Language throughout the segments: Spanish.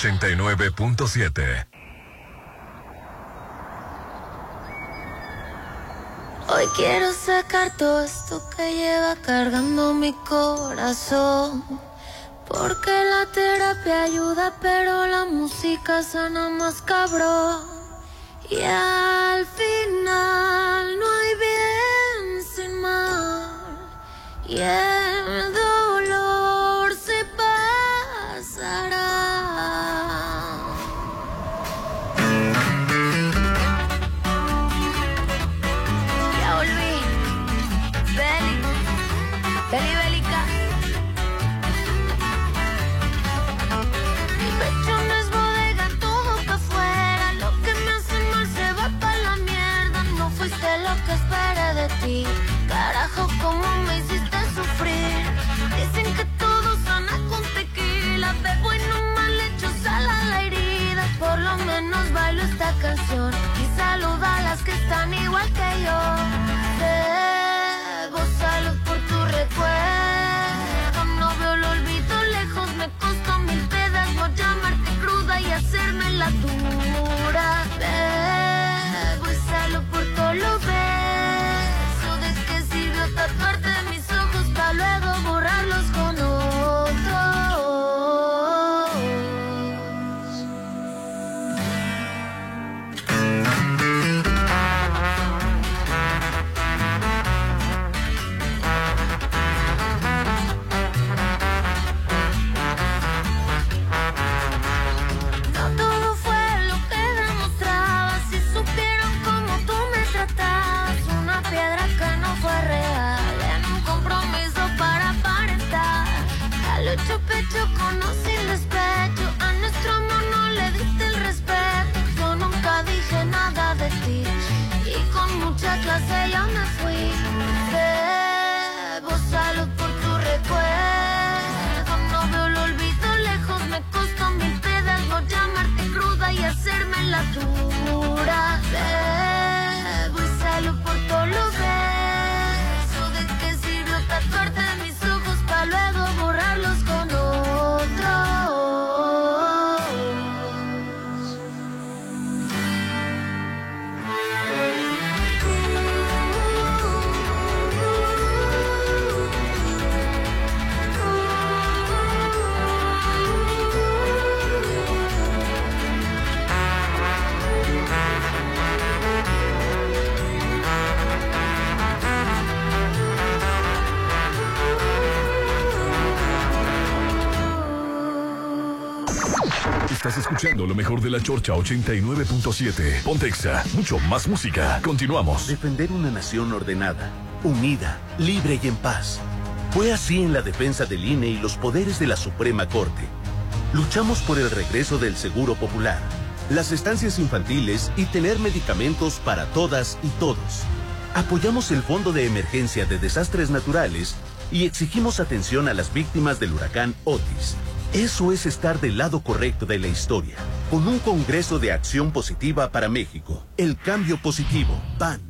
89.7. Hoy quiero sacar todo esto que lleva cargando mi corazón. Porque la terapia ayuda, pero la música sana más cabrón. Y al final no hay bien sin mal. Yeah. Escuchando lo mejor de la Chorcha 89.7. Pontexa, mucho más música. Continuamos. Defender una nación ordenada, unida, libre y en paz. Fue así en la defensa del INE y los poderes de la Suprema Corte. Luchamos por el regreso del Seguro Popular, las estancias infantiles y tener medicamentos para todas y todos. Apoyamos el Fondo de Emergencia de Desastres Naturales y exigimos atención a las víctimas del huracán Otis. Eso es estar del lado correcto de la historia, con un Congreso de Acción Positiva para México. El cambio positivo, PAN.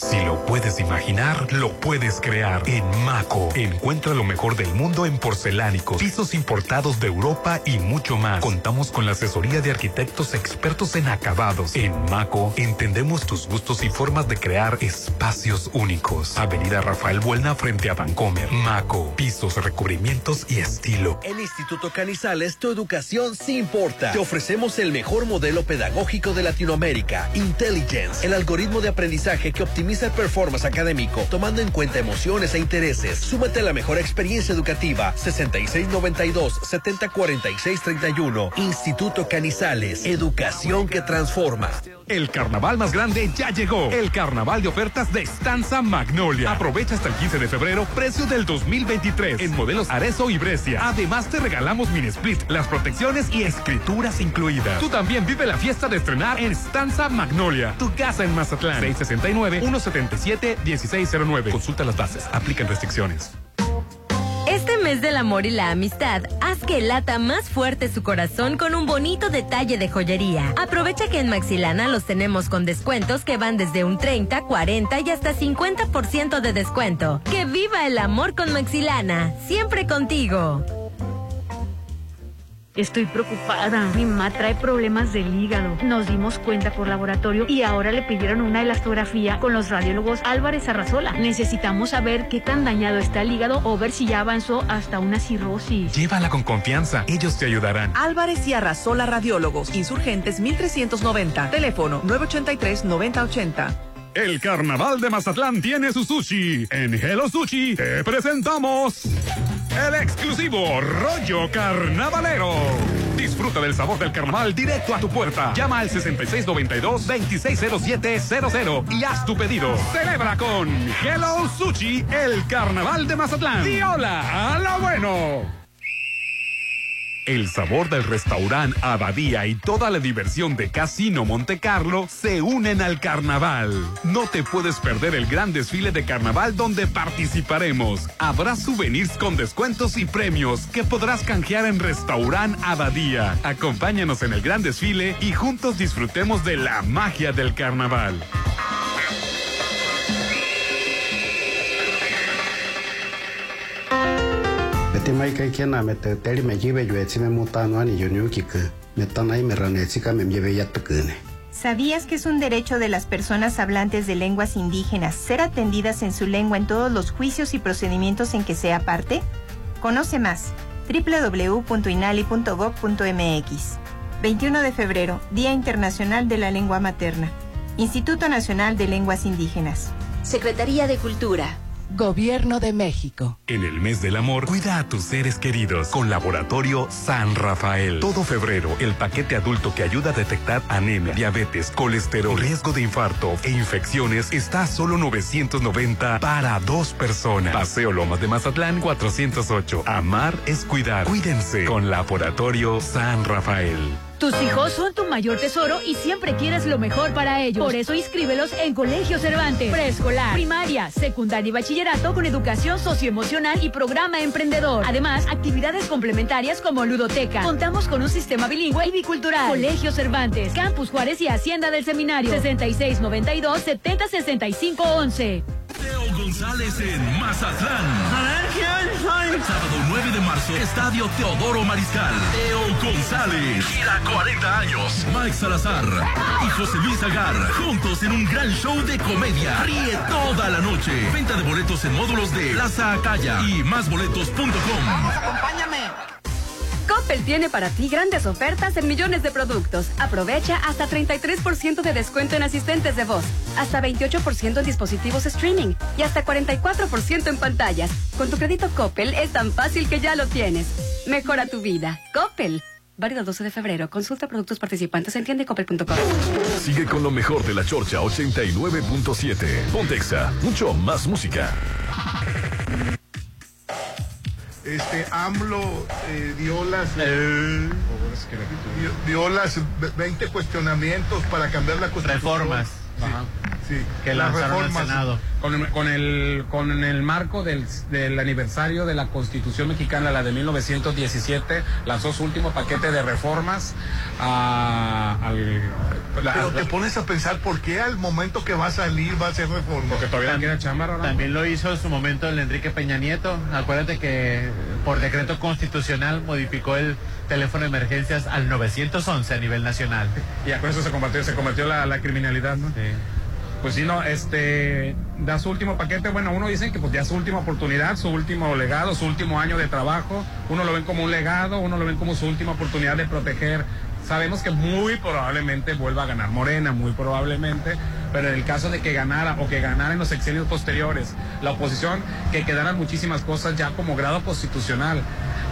Si lo puedes imaginar, lo puedes crear. En Maco, encuentra lo mejor del mundo en porcelánicos, pisos importados de Europa y mucho más. Contamos con la asesoría de arquitectos expertos en acabados. En Maco, entendemos tus gustos y formas de crear espacios únicos. Avenida Rafael Buelna frente a Vancomer. Maco, pisos, recubrimientos y estilo. En Instituto Canizales, tu educación sí importa. Te ofrecemos el mejor modelo pedagógico de Latinoamérica, Intelligence, el algoritmo de aprendizaje que optimiza performance académico, tomando en cuenta emociones e intereses. Súmate a la mejor experiencia educativa. 6692-704631. Instituto Canizales. Educación que transforma. El carnaval más grande ya llegó. El carnaval de ofertas de Estanza Magnolia. Aprovecha hasta el 15 de febrero, precio del 2023 en modelos Arezo y Brescia. Además te regalamos mini split, las protecciones y escrituras incluidas. Tú también vive la fiesta de estrenar en Estanza Magnolia. Tu casa en Mazatlán. 669 177 1609. Consulta las bases. Aplican restricciones. Este mes del amor y la amistad, haz que lata más fuerte su corazón con un bonito detalle de joyería. Aprovecha que en Maxilana los tenemos con descuentos que van desde un 30, 40 y hasta 50% de descuento. ¡Que viva el amor con Maxilana! Siempre contigo. Estoy preocupada. Mi mamá trae problemas del hígado. Nos dimos cuenta por laboratorio y ahora le pidieron una elastografía con los radiólogos Álvarez Arrazola. Necesitamos saber qué tan dañado está el hígado o ver si ya avanzó hasta una cirrosis. Llévala con confianza. Ellos te ayudarán. Álvarez y Arrazola Radiólogos. Insurgentes 1390. Teléfono 983-9080. El carnaval de Mazatlán tiene su sushi. En Hello Sushi te presentamos el exclusivo rollo carnavalero. Disfruta del sabor del carnaval directo a tu puerta. Llama al 6692-260700 y haz tu pedido. Celebra con Hello Sushi el carnaval de Mazatlán. Y hola a lo bueno. El sabor del restaurante Abadía y toda la diversión de Casino Monte Carlo se unen al carnaval. No te puedes perder el gran desfile de carnaval donde participaremos. Habrá souvenirs con descuentos y premios que podrás canjear en Restaurant Abadía. Acompáñanos en el gran desfile y juntos disfrutemos de la magia del carnaval. Te mai kai kena me te teri me jibe yue si me muta no ani yonu ki ke me tanai me rane chika me lleve ya tukune ¿Sabías que es un derecho de las personas hablantes de lenguas indígenas ser atendidas en su lengua en todos los juicios y procedimientos en que sea parte? Conoce más www.inali.gov.mx 21 de febrero, Día Internacional de la Lengua Materna. Instituto Nacional de Lenguas Indígenas. Secretaría de Cultura. Gobierno de México. En el mes del amor, cuida a tus seres queridos con Laboratorio San Rafael. Todo febrero, el paquete adulto que ayuda a detectar anemia, diabetes, colesterol, riesgo de infarto e infecciones está a solo 990 para dos personas. Paseo Lomas de Mazatlán 408. Amar es cuidar. Cuídense con Laboratorio San Rafael. Tus hijos son tu mayor tesoro y siempre quieres lo mejor para ellos. Por eso inscríbelos en Colegio Cervantes, preescolar, primaria, secundaria y bachillerato con educación socioemocional y programa emprendedor. Además, actividades complementarias como ludoteca. Contamos con un sistema bilingüe y bicultural. Colegio Cervantes, Campus Juárez y Hacienda del Seminario. 6692 7065 11. Teo González en Mazatlán. A ver, ¿quién soy? Sábado 9 de marzo, Estadio Teodoro Mariscal. Teo González. Gira 40 años. Mike Salazar y José Luis Agar. Juntos en un gran show de comedia. Ríe toda la noche. Venta de boletos en módulos de Plaza Acaya y másboletos.com. Acompáñame. Coppel tiene para ti grandes ofertas en millones de productos. Aprovecha hasta 33% de descuento en asistentes de voz, hasta 28% en dispositivos streaming y hasta 44% en pantallas. Con tu crédito Coppel es tan fácil que ya lo tienes. Mejora tu vida. Coppel. Válido el 12 de febrero. Consulta productos participantes en tiendecoppel.com. Sigue con lo mejor de la Chorcha 89.7. Pontexa, mucho más música. Este AMLO eh, dio las dio, dio las 20 cuestionamientos para cambiar la constitución. Reformas. Sí, sí. Que las lanzaron al reformas. Senado. Con el, con el, con el marco del, del aniversario de la Constitución mexicana, la de 1917, lanzó su último paquete de reformas a- al... la- Pero te pones a pensar por qué al momento que va a salir va a ser reforma. Porque todavía Tam- quiere chamar ahora. También lo hizo en su momento el Enrique Peña Nieto. Acuérdate que por decreto constitucional modificó el teléfono de emergencias al 911 a nivel nacional. Y con eso se convirtió, se convirtió la, la criminalidad, ¿no? Pues sí, no, este, da su último paquete, bueno, uno dicen que pues ya su última oportunidad, su último legado, su último año de trabajo, uno lo ven como un legado, uno lo ven como su última oportunidad de proteger. Sabemos que muy probablemente vuelva a ganar Morena, muy probablemente, pero en el caso de que ganara o que ganara en los sexenios posteriores la oposición, que quedaran muchísimas cosas ya como grado constitucional.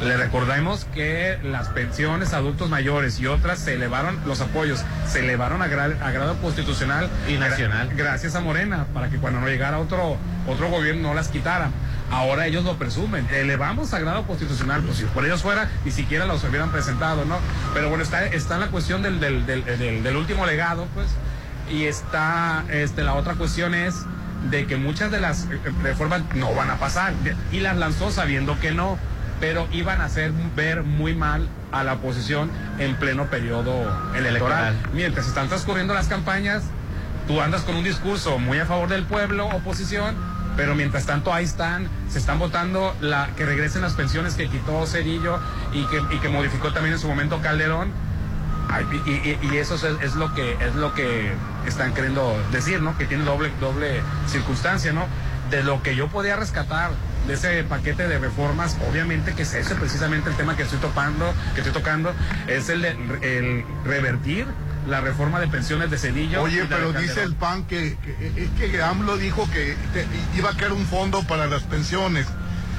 Le recordamos que las pensiones a adultos mayores y otras se elevaron, los apoyos se elevaron a, gra- a grado constitucional Y nacional. gra- gracias a Morena, para que cuando no llegara otro, otro gobierno no las quitaran. Ahora ellos lo presumen, elevamos a grado constitucional, pues si por ellos fuera, ni siquiera los hubieran presentado, ¿no? Pero bueno, está, está la cuestión del, del, del, del- del último legado, pues, y está, este, la otra cuestión es de que muchas de las eh, reformas no van a pasar, y las lanzó sabiendo que no, pero iban a hacer ver muy mal a la oposición en pleno periodo electoral. Electoral. Mientras están transcurriendo las campañas, tú andas con un discurso muy a favor del pueblo, oposición, pero mientras tanto ahí están, se están votando la, que regresen las pensiones que quitó Cerillo y que, y que modificó también en su momento Calderón. Y, eso es, es lo que es lo que están queriendo decir, ¿no? Que tiene doble doble circunstancia, ¿no? De lo que yo podía rescatar de ese paquete de reformas, obviamente que es ese precisamente el tema que estoy topando, que estoy tocando, es el el revertir la reforma de pensiones de Cedillo. Oye, pero dice el PAN que, que- es que AMLO dijo que te- iba a crear un fondo para las pensiones.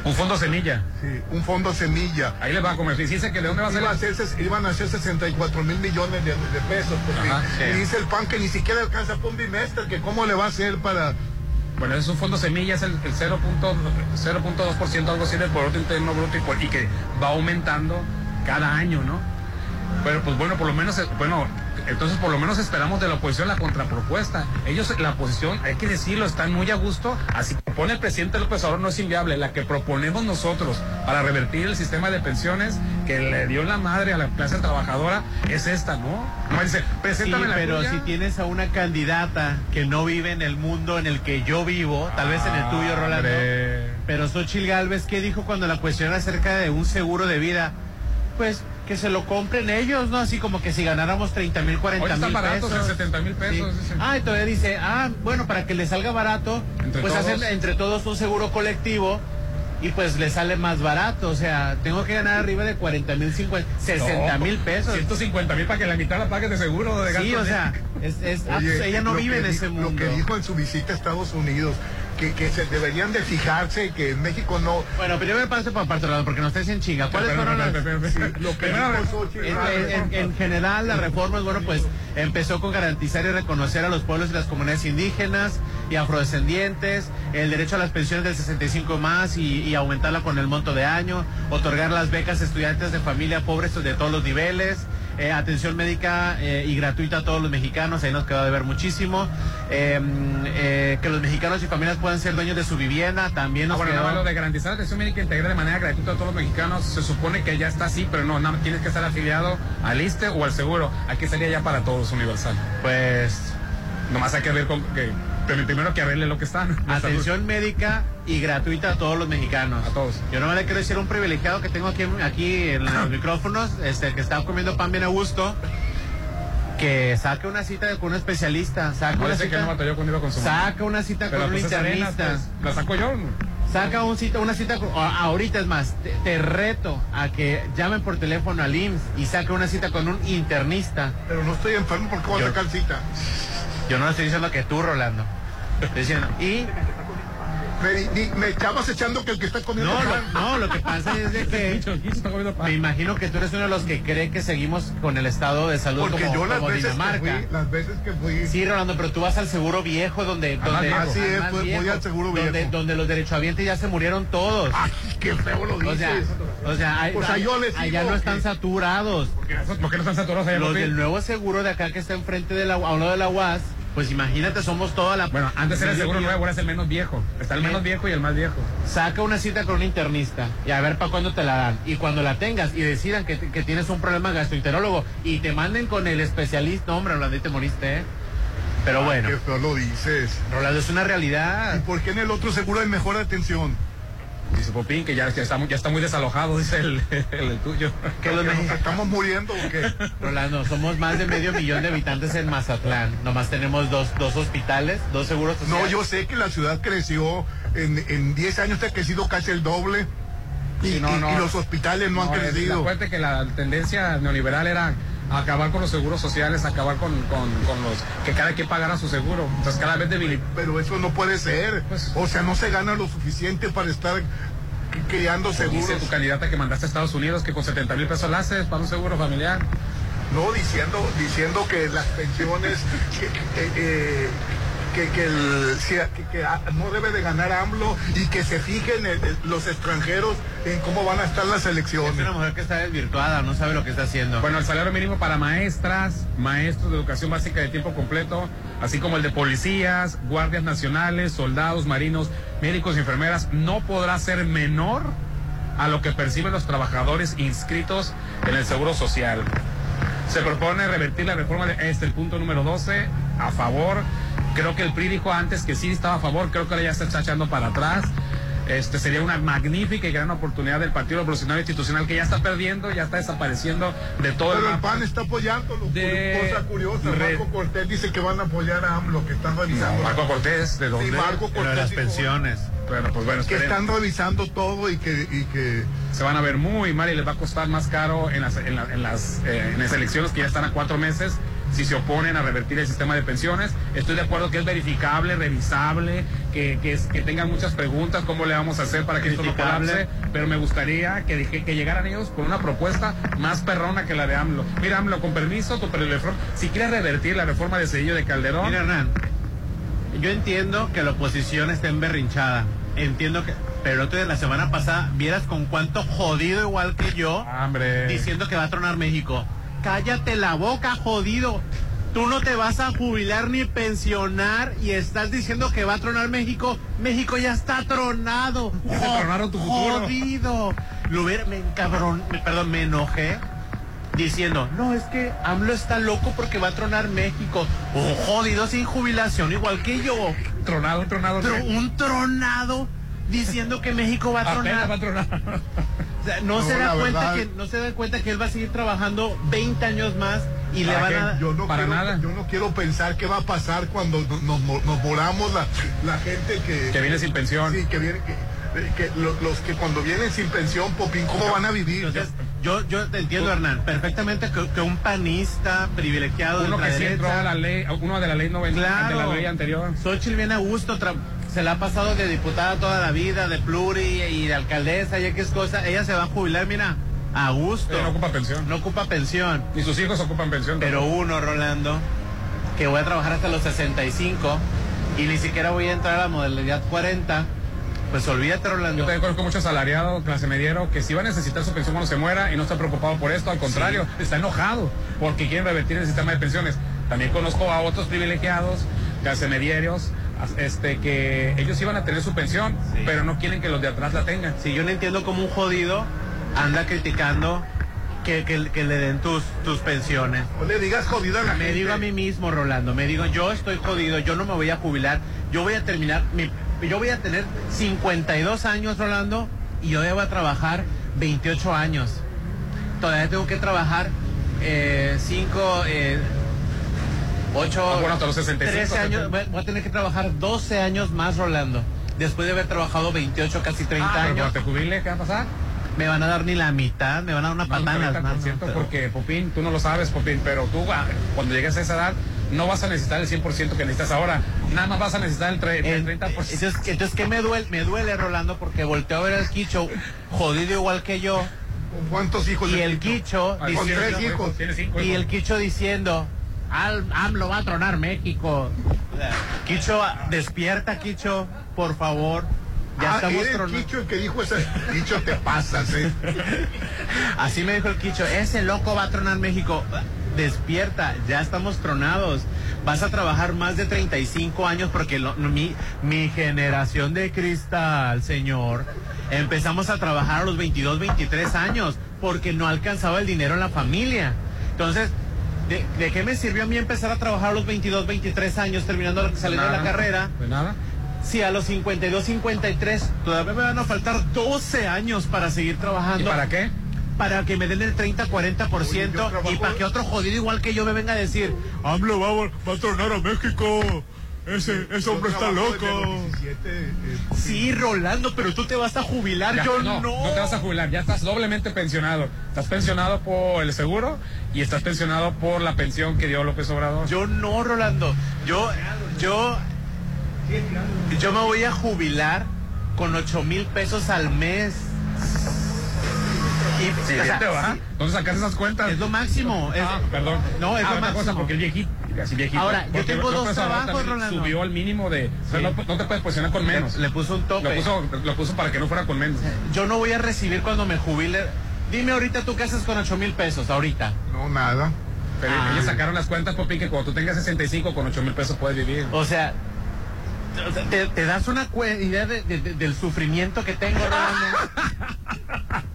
Un fondo semilla. Sí, un fondo semilla. Ahí le va a comer. Dice que de dónde va a ser Iba a hacerse- iban a hacer 64 mil millones de, de pesos. porque- Ajá, sí. y dice el PAN que ni siquiera alcanza por un bimestre, que cómo le va a hacer para... Bueno, es un fondo semilla, es el, el 0.2%, 0.2%, algo así del Producto Interno Bruto y, y que va aumentando cada año, ¿no? Pero pues bueno, por lo menos, eh, bueno, entonces por lo menos esperamos de la oposición la contrapropuesta. Ellos, la oposición, hay que decirlo, están muy a gusto. Así que pone el presidente López Obrador no es inviable. La que proponemos nosotros para revertir el sistema de pensiones que le dio la madre a la clase trabajadora es esta, ¿no? No dice, Sí, preséntame la pero si tienes a una candidata que no vive en el mundo en el que yo vivo, tal vez en el tuyo, Rolando. Hombre. Pero Xochitl Galvez, ¿qué dijo cuando la cuestión acerca de un seguro de vida? Pues que se lo compren ellos, ¿no? Así como que si ganáramos 30 mil, 40 Hoy mil están baratos pesos. en 70 mil pesos. Sí. Ah, y todavía dice, ah, bueno, para que le salga barato, Entre pues todos. hacen entre todos un seguro colectivo y pues le sale más barato. O sea, tengo que ganar arriba de 40 mil, 50, 60 mil pesos. 150 mil para que la mitad la pagues de seguro de Sí, o sea, es, es- ah, Oye, pues ella no vive en ese mundo. Lo que dijo en su visita a Estados Unidos, que, que se deberían de fijarse que en México no... Bueno, primero parte por parte, porque nos estés en chinga. ¿Cuáles Espera, fueron las...? en- en general, las reformas, bueno, pues empezó con garantizar y reconocer a los pueblos y las comunidades indígenas y afrodescendientes, el derecho a las pensiones del 65 más y, y aumentarla con el monto de año, otorgar las becas a estudiantes de familia pobres de todos los niveles, Eh, atención médica eh, y gratuita a todos los mexicanos, ahí nos quedó de ver muchísimo. Eh, eh, que los mexicanos y familias puedan ser dueños de su vivienda, también Ah, nos bueno, quedó... no, lo de garantizar atención médica integral de manera gratuita a todos los mexicanos, se supone que ya está así, pero no, nada, tienes que estar afiliado al ISTE o al seguro. Aquí sería ya para todos universal. Pues... Nomás hay que ver con que pero primero que verle lo que están. Atención médica y gratuita a todos los mexicanos. A todos. Yo no me le quiero decir a un privilegiado que tengo aquí, aquí en los micrófonos, este, que está comiendo pan bien a gusto, que saque una cita con un especialista. Saca una que cita, no batalló cuando iba con su mamá. saca una cita Pero con un pues internista. pues, la saco yo. Saca un cita, una cita, con- a- ahorita es más, te, te reto a que llamen por teléfono al IMSS y saque una cita con un internista. Pero no estoy enfermo porque voy a Yo- sacar cita. Yo no le estoy diciendo que tú, Rolando. Y Me, estabas echando que el que está comiendo No, pan. lo, no, lo que pasa es de que me imagino que tú eres uno de los que cree que seguimos con el estado de salud Porque como, yo las como veces que Dinamarca. fui, las veces que fui, Sí, Rolando, pero tú vas al seguro viejo donde... Al donde. Así es, voy al seguro donde, viejo. Donde los derechohabientes ya se murieron todos. Ay, qué feo lo O sea, dices. o sea, hay- O sea, yo les allá no están saturados. ¿Por qué no están saturados allá? Los del nuevo seguro de acá que está enfrente de la, a un lado de la UAS, pues imagínate, somos toda la... Bueno, antes era el seguro nuevo, ahora es el menos viejo. Está el menos viejo y el más viejo. Saca una cita con un internista y a ver para cuándo te la dan. Y cuando la tengas y decidan que, que tienes un problema gastroenterólogo y te manden con el especialista, hombre, Rolando, y te moriste, ¿eh? Pero bueno, Qué feo lo dices. Rolando, es una ¿Y realidad. por qué en el otro seguro hay mejor atención? Dice Popín que ya, ya está, muy- ya está muy desalojado, dice el, el, el tuyo. Que los ¿Que nos mexicanos- estamos muriendo o qué? Rolando, somos más de medio millón de habitantes en Mazatlán. Nomás tenemos dos, dos hospitales, dos seguros No, sociales. yo sé que la ciudad creció, en, en 10 años ha crecido casi el doble. Y, Sí, no, y- no. y los hospitales no, han es- crecido. Acuérdate que la tendencia neoliberal era acabar con los seguros sociales, acabar con, con, con los que cada quien pagara su seguro. Entonces cada vez debil- Pero eso no puede ser. Pues- o sea, no se gana lo suficiente para estar creando Dice seguros. tu candidata que mandaste a Estados Unidos que con 70 mil pesos la haces para un seguro familiar. No, diciendo, diciendo que las pensiones, que, que, eh, que, que el- si- que- que, no debe de ganar AMLO y que se fijen el- el- los extranjeros en cómo van a estar las Es elecciones. una mujer que está desvirtuada, no sabe lo que está haciendo. Bueno, el salario mínimo para maestras, maestros de educación básica de tiempo completo, así como el de policías, guardias nacionales, soldados, marinos, médicos y enfermeras, no podrá ser menor a lo que perciben los trabajadores inscritos en el Seguro Social. Se propone revertir la reforma de este, el punto número 12, a favor. Creo que el PRI dijo antes que sí estaba a favor, creo que ahora ya se está echando para atrás. Este sería una magnífica y gran oportunidad del Partido Revolucionario Institucional que ya está perdiendo, ya está desapareciendo de todo Pero el. PAN está apoyándolo. De- Cosa curiosa, Marco Cortés dice que van a apoyar a AMLO, que están revisando. Marco Cortés, ¿de dónde? Sí, Marco Pero de Cortés las pensiones. Bueno, pues bueno, que están revisando todo y que, y que se van a ver muy mal y les va a costar más caro en las, en la- en las, eh, en las elecciones que ya están a cuatro meses si se oponen a revertir el sistema de pensiones. Estoy de acuerdo que es verificable, revisable, que, que, es- que tengan muchas preguntas, cómo le vamos a hacer para que esto no colapse, pero me gustaría que, dije- que llegaran ellos con una propuesta más perrona que la de AMLO. Mira, AMLO, con permiso, tu si quieres revertir la reforma de Cedillo de Calderón, Mira, Hernán, yo entiendo que la oposición esté emberrinchada. Entiendo que. Pero el otro día, la semana pasada, vieras con cuánto jodido igual que yo, hombre. diciendo que va a tronar México. Cállate la boca, jodido. Tú no te vas a jubilar ni pensionar y estás diciendo que va a tronar México. México ya está tronado. Ya te tronaron tu futuro. Jodido. Lo hubiera, me encabrón, me- perdón, me enojé diciendo, no, es que AMLO está loco porque va a tronar México. Un jodido sin jubilación, igual que yo. tronado, tronado. Tro- un tronado diciendo que México va a apenas tronar. va a tronar. O sea, no, No, se da cuenta verdad- que no se da cuenta que él va a seguir trabajando 20 años más y le ¿Para van a yo no Para quiero, nada. yo no quiero pensar qué va a pasar cuando nos, nos, nos moramos la, la gente que Que viene sin pensión. sí que viene que, que lo- los que cuando vienen sin pensión popín cómo van a vivir Entonces, yo, yo te entiendo, Hernán, perfectamente que, que un panista privilegiado Uno de que sí entró a la ley, uno de la ley 90, Claro. de la ley anterior. Xochitl viene a gusto, tra- se la ha pasado de diputada toda la vida, de pluri y de alcaldesa, y es cosa. Ella se va a jubilar, mira, a gusto. No ocupa pensión. No ocupa pensión. Ni sus hijos ocupan pensión. Pero uno, Rolando, que voy a trabajar hasta los 65 y ni siquiera voy a entrar a la modalidad 40 pues olvídate, Rolando. Yo también conozco mucho asalariado, clase mediero, que sí va a necesitar su pensión cuando se muera y no está preocupado por esto, al contrario, está enojado porque quieren revertir el sistema de pensiones. También conozco a otros privilegiados, clase medieros, este, que ellos iban a tener su pensión, pero no quieren que los de atrás la tengan. Sí, yo no entiendo cómo un jodido anda criticando que, que- que le den tus, tus pensiones. No le digas jodido a la Me gente. digo a mí mismo, Rolando, me digo, yo estoy jodido, yo no me voy a jubilar, yo voy a terminar, mi, yo voy a tener 52 años, Rolando, y yo a trabajar 28 años. Todavía tengo que trabajar 5, 8, Ah, bueno, hasta los 65, 13 años, 70. voy voy a tener que trabajar 12 años más, Rolando. Después de haber trabajado 28, casi 30 Ah, pero años. cuando te jubile, ¿qué va a pasar? Me van a dar ni la mitad, me van a dar una Más patada en las un manos. 30%, pero- porque, Popín, tú no lo sabes, Popín, pero tú ah, cuando llegues a esa edad no vas a necesitar el 100% que necesitas ahora. Nada más vas a necesitar el, tre- el 30%. Entonces, entonces, ¿qué me duele? Me duele, Rolando, porque volteo a ver al Quicho, jodido igual que yo. ¿Cuántos hijos Y el Quicho, Ay, con diciendo- tres hijos. Y el Quicho diciendo, Al, AMLO va a tronar México. Quicho, despierta, Quicho, por favor. Ya Ah, estamos era el tronando. Quicho el que dijo ese. Quicho, te pasas, eh. Así me dijo el Quicho, ese loco va a tronar México. Despierta, ya estamos tronados. Vas a trabajar más de 35 años porque lo- mi, mi generación de cristal, señor, empezamos a trabajar a los 22, 23 años porque no alcanzaba el dinero en la familia. Entonces, ¿de, de qué me sirvió a mí empezar a trabajar a los 22, 23 años terminando la- saliendo de la carrera? De nada. Si a los 52, 53 todavía me van a faltar 12 años para seguir trabajando. ¿Y para qué? Para que me den el 30, 40% y para que otro jodido igual que yo me venga a decir, AMLO va, a- va a tronar a México. Ese, ese hombre está loco. los 17, eh, Sí, Rolando, pero tú te vas a jubilar, Ya, yo no, no. no te vas a jubilar, ya estás doblemente pensionado. Estás pensionado por el seguro y estás pensionado por la pensión que dio López Obrador. Yo no, Rolando. Yo, yo, yo me voy a jubilar con 8 mil pesos al mes. Y, Sí, o sea, ya te va. sí, ¿Dónde sacas esas cuentas? Es lo máximo. es- Ah, perdón. No, es Ah, lo otra cosa, máximo. porque el viejito. Ahora, yo tengo dos trabajos, Rolando. Subió al mínimo de. o sea, Sí. no, no te puedes posicionar con menos. Le, le puso un tope. Lo puso, lo puso para que no fuera con menos. Yo no voy a recibir cuando me jubile. Dime ahorita tú qué haces con 8 mil pesos, ahorita. No, nada. Pero Ah. ellos sacaron las cuentas, Popín, que cuando tú tengas 65 con 8 mil pesos puedes vivir. O sea, te, te das una idea de- de- de- del sufrimiento que tengo.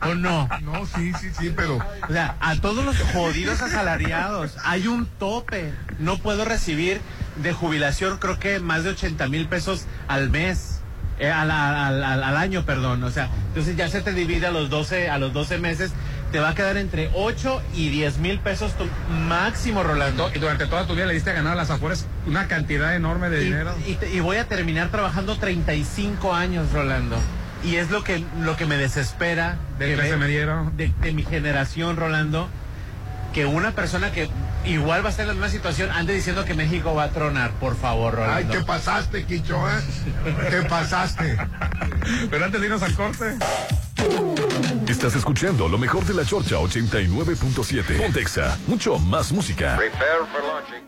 ¿O no? No, sí, sí, sí, pero. O sea, a todos los jodidos asalariados hay un tope. No puedo recibir de jubilación, creo que más de 80 mil pesos al mes. eh, al, al- al- al año, perdón. O sea, entonces ya se te divide a los 12, a los 12 meses. Te va a quedar entre 8 y 10 mil pesos tu máximo, Rolando. Y durante toda tu vida le diste a ganar a las afueras una cantidad enorme de Y, dinero. y te- y voy a terminar trabajando 35 años, Rolando. Y es lo que, lo que me desespera Del que mediero. de, de mi generación, Rolando, que una persona que igual va a estar en la misma situación ande diciendo que México va a tronar, por favor, Ay, Rolando. te pasaste, Quicho, ¿eh? Te pasaste. Pero antes de irnos al corte. Estás escuchando lo mejor de la Chorcha 89.7. Pontexa, mucho más música. Prepare for launching.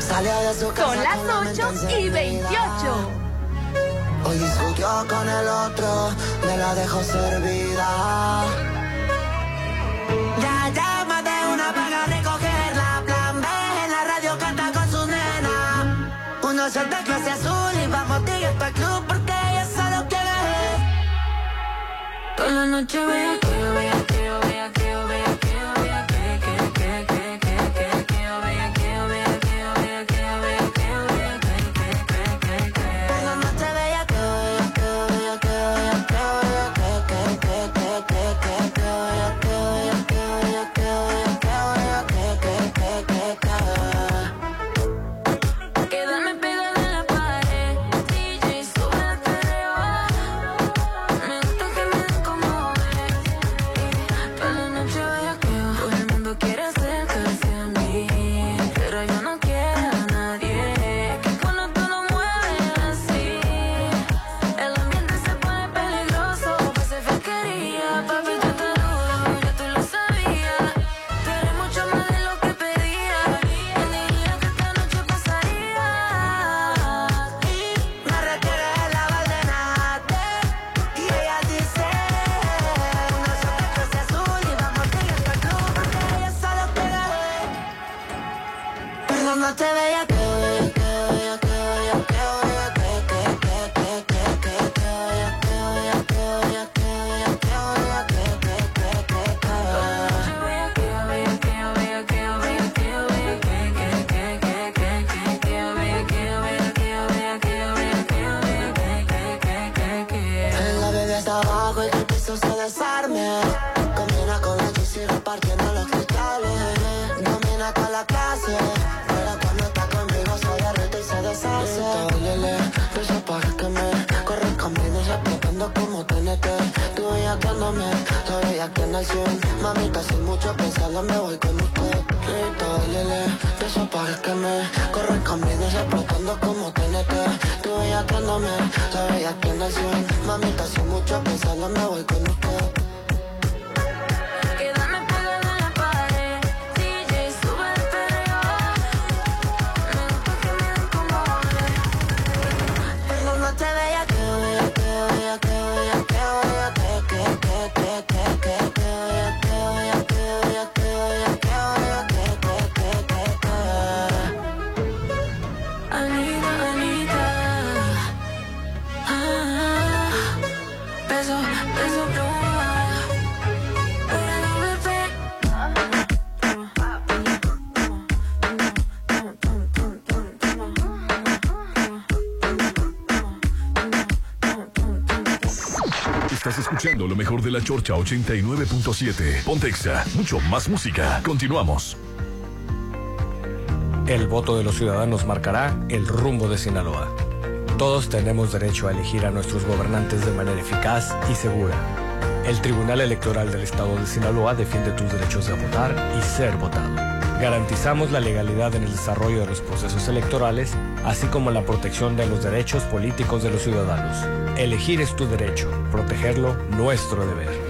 Salió de su casa Son las con la 8 mente y encendida. 28. Hoy discutió con el otro, me la dejó servida. El de clase azul y vamos directo al club porque ella solo quiere. Toda la noche vea que vea de la Chorcha 89.7. Pontexa, mucho más música. Continuamos. El voto de los ciudadanos marcará el rumbo de Sinaloa. Todos tenemos derecho a elegir a nuestros gobernantes de manera eficaz y segura. El Tribunal Electoral del Estado de Sinaloa defiende tus derechos de votar y ser votado. Garantizamos la legalidad en el desarrollo de los procesos electorales, así como la protección de los derechos políticos de los ciudadanos. Elegir es tu derecho, protegerlo nuestro deber.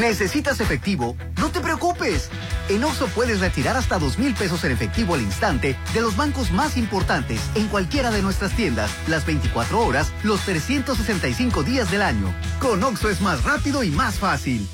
¿Necesitas efectivo? No te preocupes. En Oxxo puedes retirar hasta dos mil pesos en efectivo al instante de los bancos más importantes en cualquiera de nuestras tiendas, las 24 horas, los 365 días del año. Con Oxxo es más rápido y más fácil.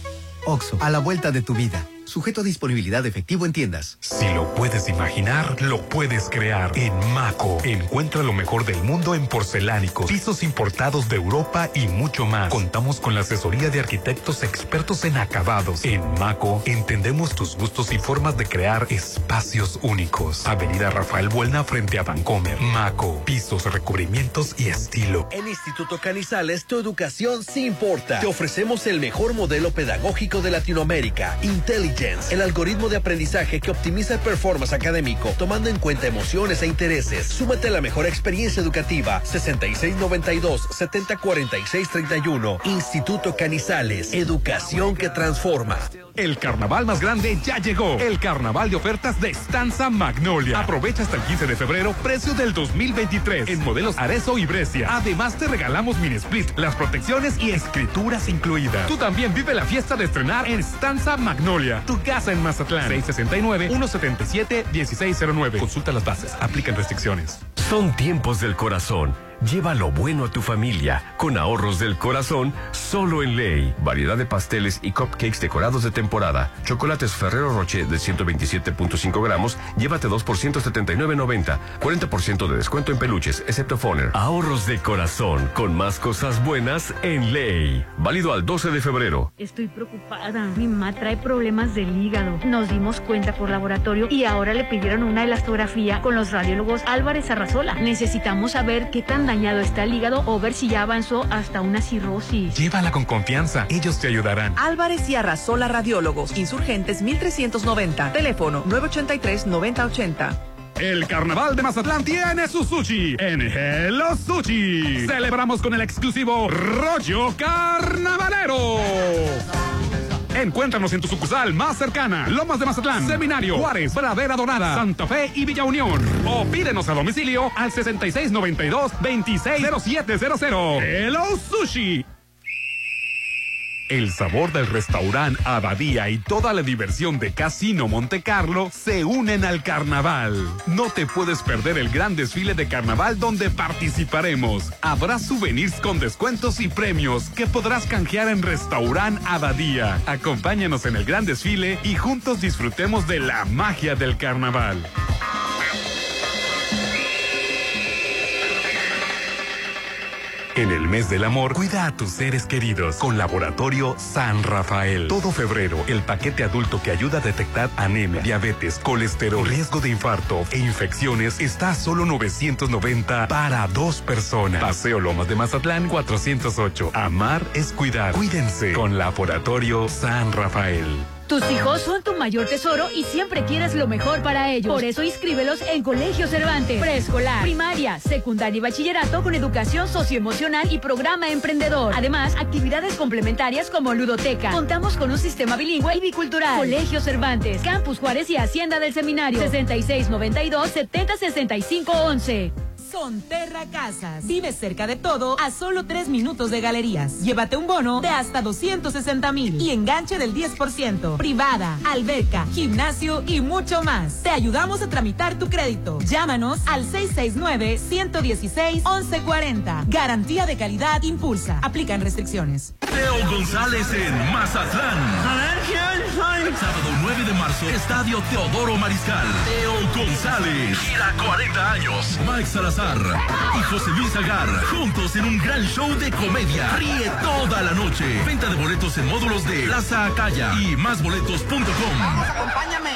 Oxxo, a la vuelta de tu vida. Sujeto a disponibilidad de efectivo en tiendas. Si lo puedes imaginar, lo puedes crear. En Maco, encuentra lo mejor del mundo en porcelánicos, pisos importados de Europa y mucho más. Contamos con la asesoría de arquitectos expertos en acabados. En Maco, entendemos tus gustos y formas de crear espacios únicos. Avenida Rafael Buelna frente a Vancomer. Maco, pisos, recubrimientos y estilo. En Instituto Canizales, tu educación sí importa. Te ofrecemos el mejor modelo pedagógico de Latinoamérica, El algoritmo de aprendizaje que optimiza el performance académico, tomando en cuenta emociones e intereses. Súmate a la mejor experiencia educativa, 6692-704631. Instituto Canizales, educación que transforma. El carnaval más grande ya llegó. El carnaval de ofertas de Stanza Magnolia. Aprovecha hasta el 15 de febrero precio del 2023 en modelos Arezo y Brescia. Además te regalamos mini split, las protecciones y escrituras incluidas. Tú también vive la fiesta de estrenar en Stanza Magnolia. Tu casa en Mazatlán. 669-177-1609. Consulta las bases. Aplican restricciones. Son tiempos del corazón. Lleva lo bueno a tu familia con ahorros del corazón solo en ley. Variedad de pasteles y cupcakes decorados de temporada. Chocolates Ferrero Rocher de 127.5 gramos. Llévate 2 por 179.90. 40% de descuento en peluches, excepto Foner. Ahorros de corazón con más cosas buenas en ley. Válido al 12 de febrero. Estoy preocupada. Mi mamá trae problemas del hígado. Nos dimos cuenta por laboratorio y ahora le pidieron una elastografía con los radiólogos Álvarez Arrazola. Necesitamos saber qué tan dañado está el hígado o ver si ya avanzó hasta una cirrosis. Llévala con confianza. Ellos te ayudarán. Álvarez y Arrasola Radiólogos, Insurgentes 1390, teléfono 983-9080. El carnaval de Mazatlán tiene su sushi en Hello Sushi. Celebramos con el exclusivo rollo carnavalero. Encuéntranos en tu sucursal más cercana, Lomas de Mazatlán, Seminario, Juárez, Pradera Dorada, Santa Fe y Villa Unión. O pídenos a domicilio al 6692-260700. Hello Sushi. El sabor del restaurante Abadía y toda la diversión de Casino Monte Carlo se unen al carnaval. No te puedes perder el gran desfile de carnaval donde participaremos. Habrá souvenirs con descuentos y premios que podrás canjear en Restaurant Abadía. Acompáñanos en el gran desfile y juntos disfrutemos de la magia del carnaval. En el mes del amor, cuida a tus seres queridos con Laboratorio San Rafael. Todo febrero, el paquete adulto que ayuda a detectar anemia, diabetes, colesterol, riesgo de infarto e infecciones está a solo 990 para dos personas. Paseo Lomas de Mazatlán 408. Amar es cuidar. Cuídense con Laboratorio San Rafael. Tus hijos son tu mayor tesoro y siempre quieres lo mejor para ellos. Por eso inscríbelos en Colegio Cervantes, preescolar, primaria, secundaria y bachillerato con educación socioemocional y programa emprendedor. Además, actividades complementarias como ludoteca. Contamos con un sistema bilingüe y bicultural. Colegio Cervantes, Campus Juárez y Hacienda del Seminario. 6692 7065 11. Sonterra Casas. Vive cerca de todo a solo tres minutos de galerías. Llévate un bono de hasta 260 mil y enganche del 10%. Privada, alberca, gimnasio y mucho más. Te ayudamos a tramitar tu crédito. Llámanos al 669-116-1140. Garantía de calidad impulsa. Aplican restricciones. Teo González en Mazatlán. A ver, Sábado 9 de marzo, Estadio Teodoro Mariscal. Teo González. Gira 40 años. Mike Salazar y José Luis Agar. Juntos en un gran show de comedia. Ríe toda la noche. Venta de boletos en módulos de Plaza Acaya y másboletos.com. Acompáñame.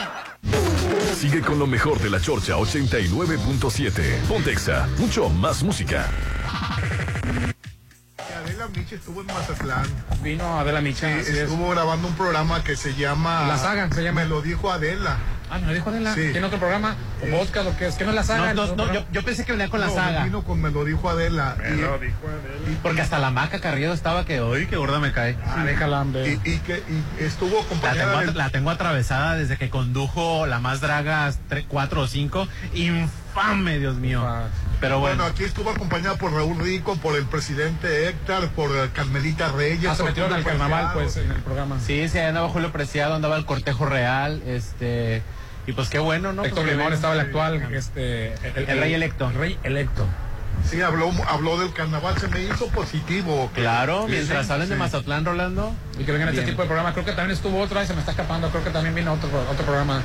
Sigue con lo mejor de la Chorcha 89.7. Pontexa, mucho más música. Adela Micha estuvo en Mazatlán. Vino Adela Micha. Sí, así es. estuvo grabando un programa que se llama. La Saga, se llama. Me lo dijo Adela. Ah, me lo dijo Adela. Sí. ¿Tiene otro programa? ¿O podcast o qué es? ¿Qué no es la saga? No, no, no, yo, yo pensé que venía con la No, saga. Vino con Me lo dijo Adela. Me Y- lo dijo Adela. Porque hasta la maca Carrillo estaba que, uy, qué gorda me cae. Ah, déjala. Y, y que y estuvo La acompañada tengo, del- la tengo atravesada desde que condujo la más dragas 4 o 5. Infame, Dios mío. Pero bueno. Bueno, aquí estuvo acompañada por Raúl Rico, por el presidente Héctor, por eh, Carmelita Reyes. Ah, se metieron al carnaval, pues, en el programa. Sí, sí, ahí andaba Julio Preciado, andaba el cortejo real, este, y pues qué bueno, ¿no? Héctor Pues que Limón estaba el actual, este... El rey electo. El rey electo. Sí, habló, habló del carnaval, se me hizo positivo. Claro, Sí, mientras sí, hablen de. Mazatlán, Rolando. Y que vengan a este Bien. tipo de programas. Creo que también estuvo otro, ahí se me está escapando. Creo que también vino otro, otro programa.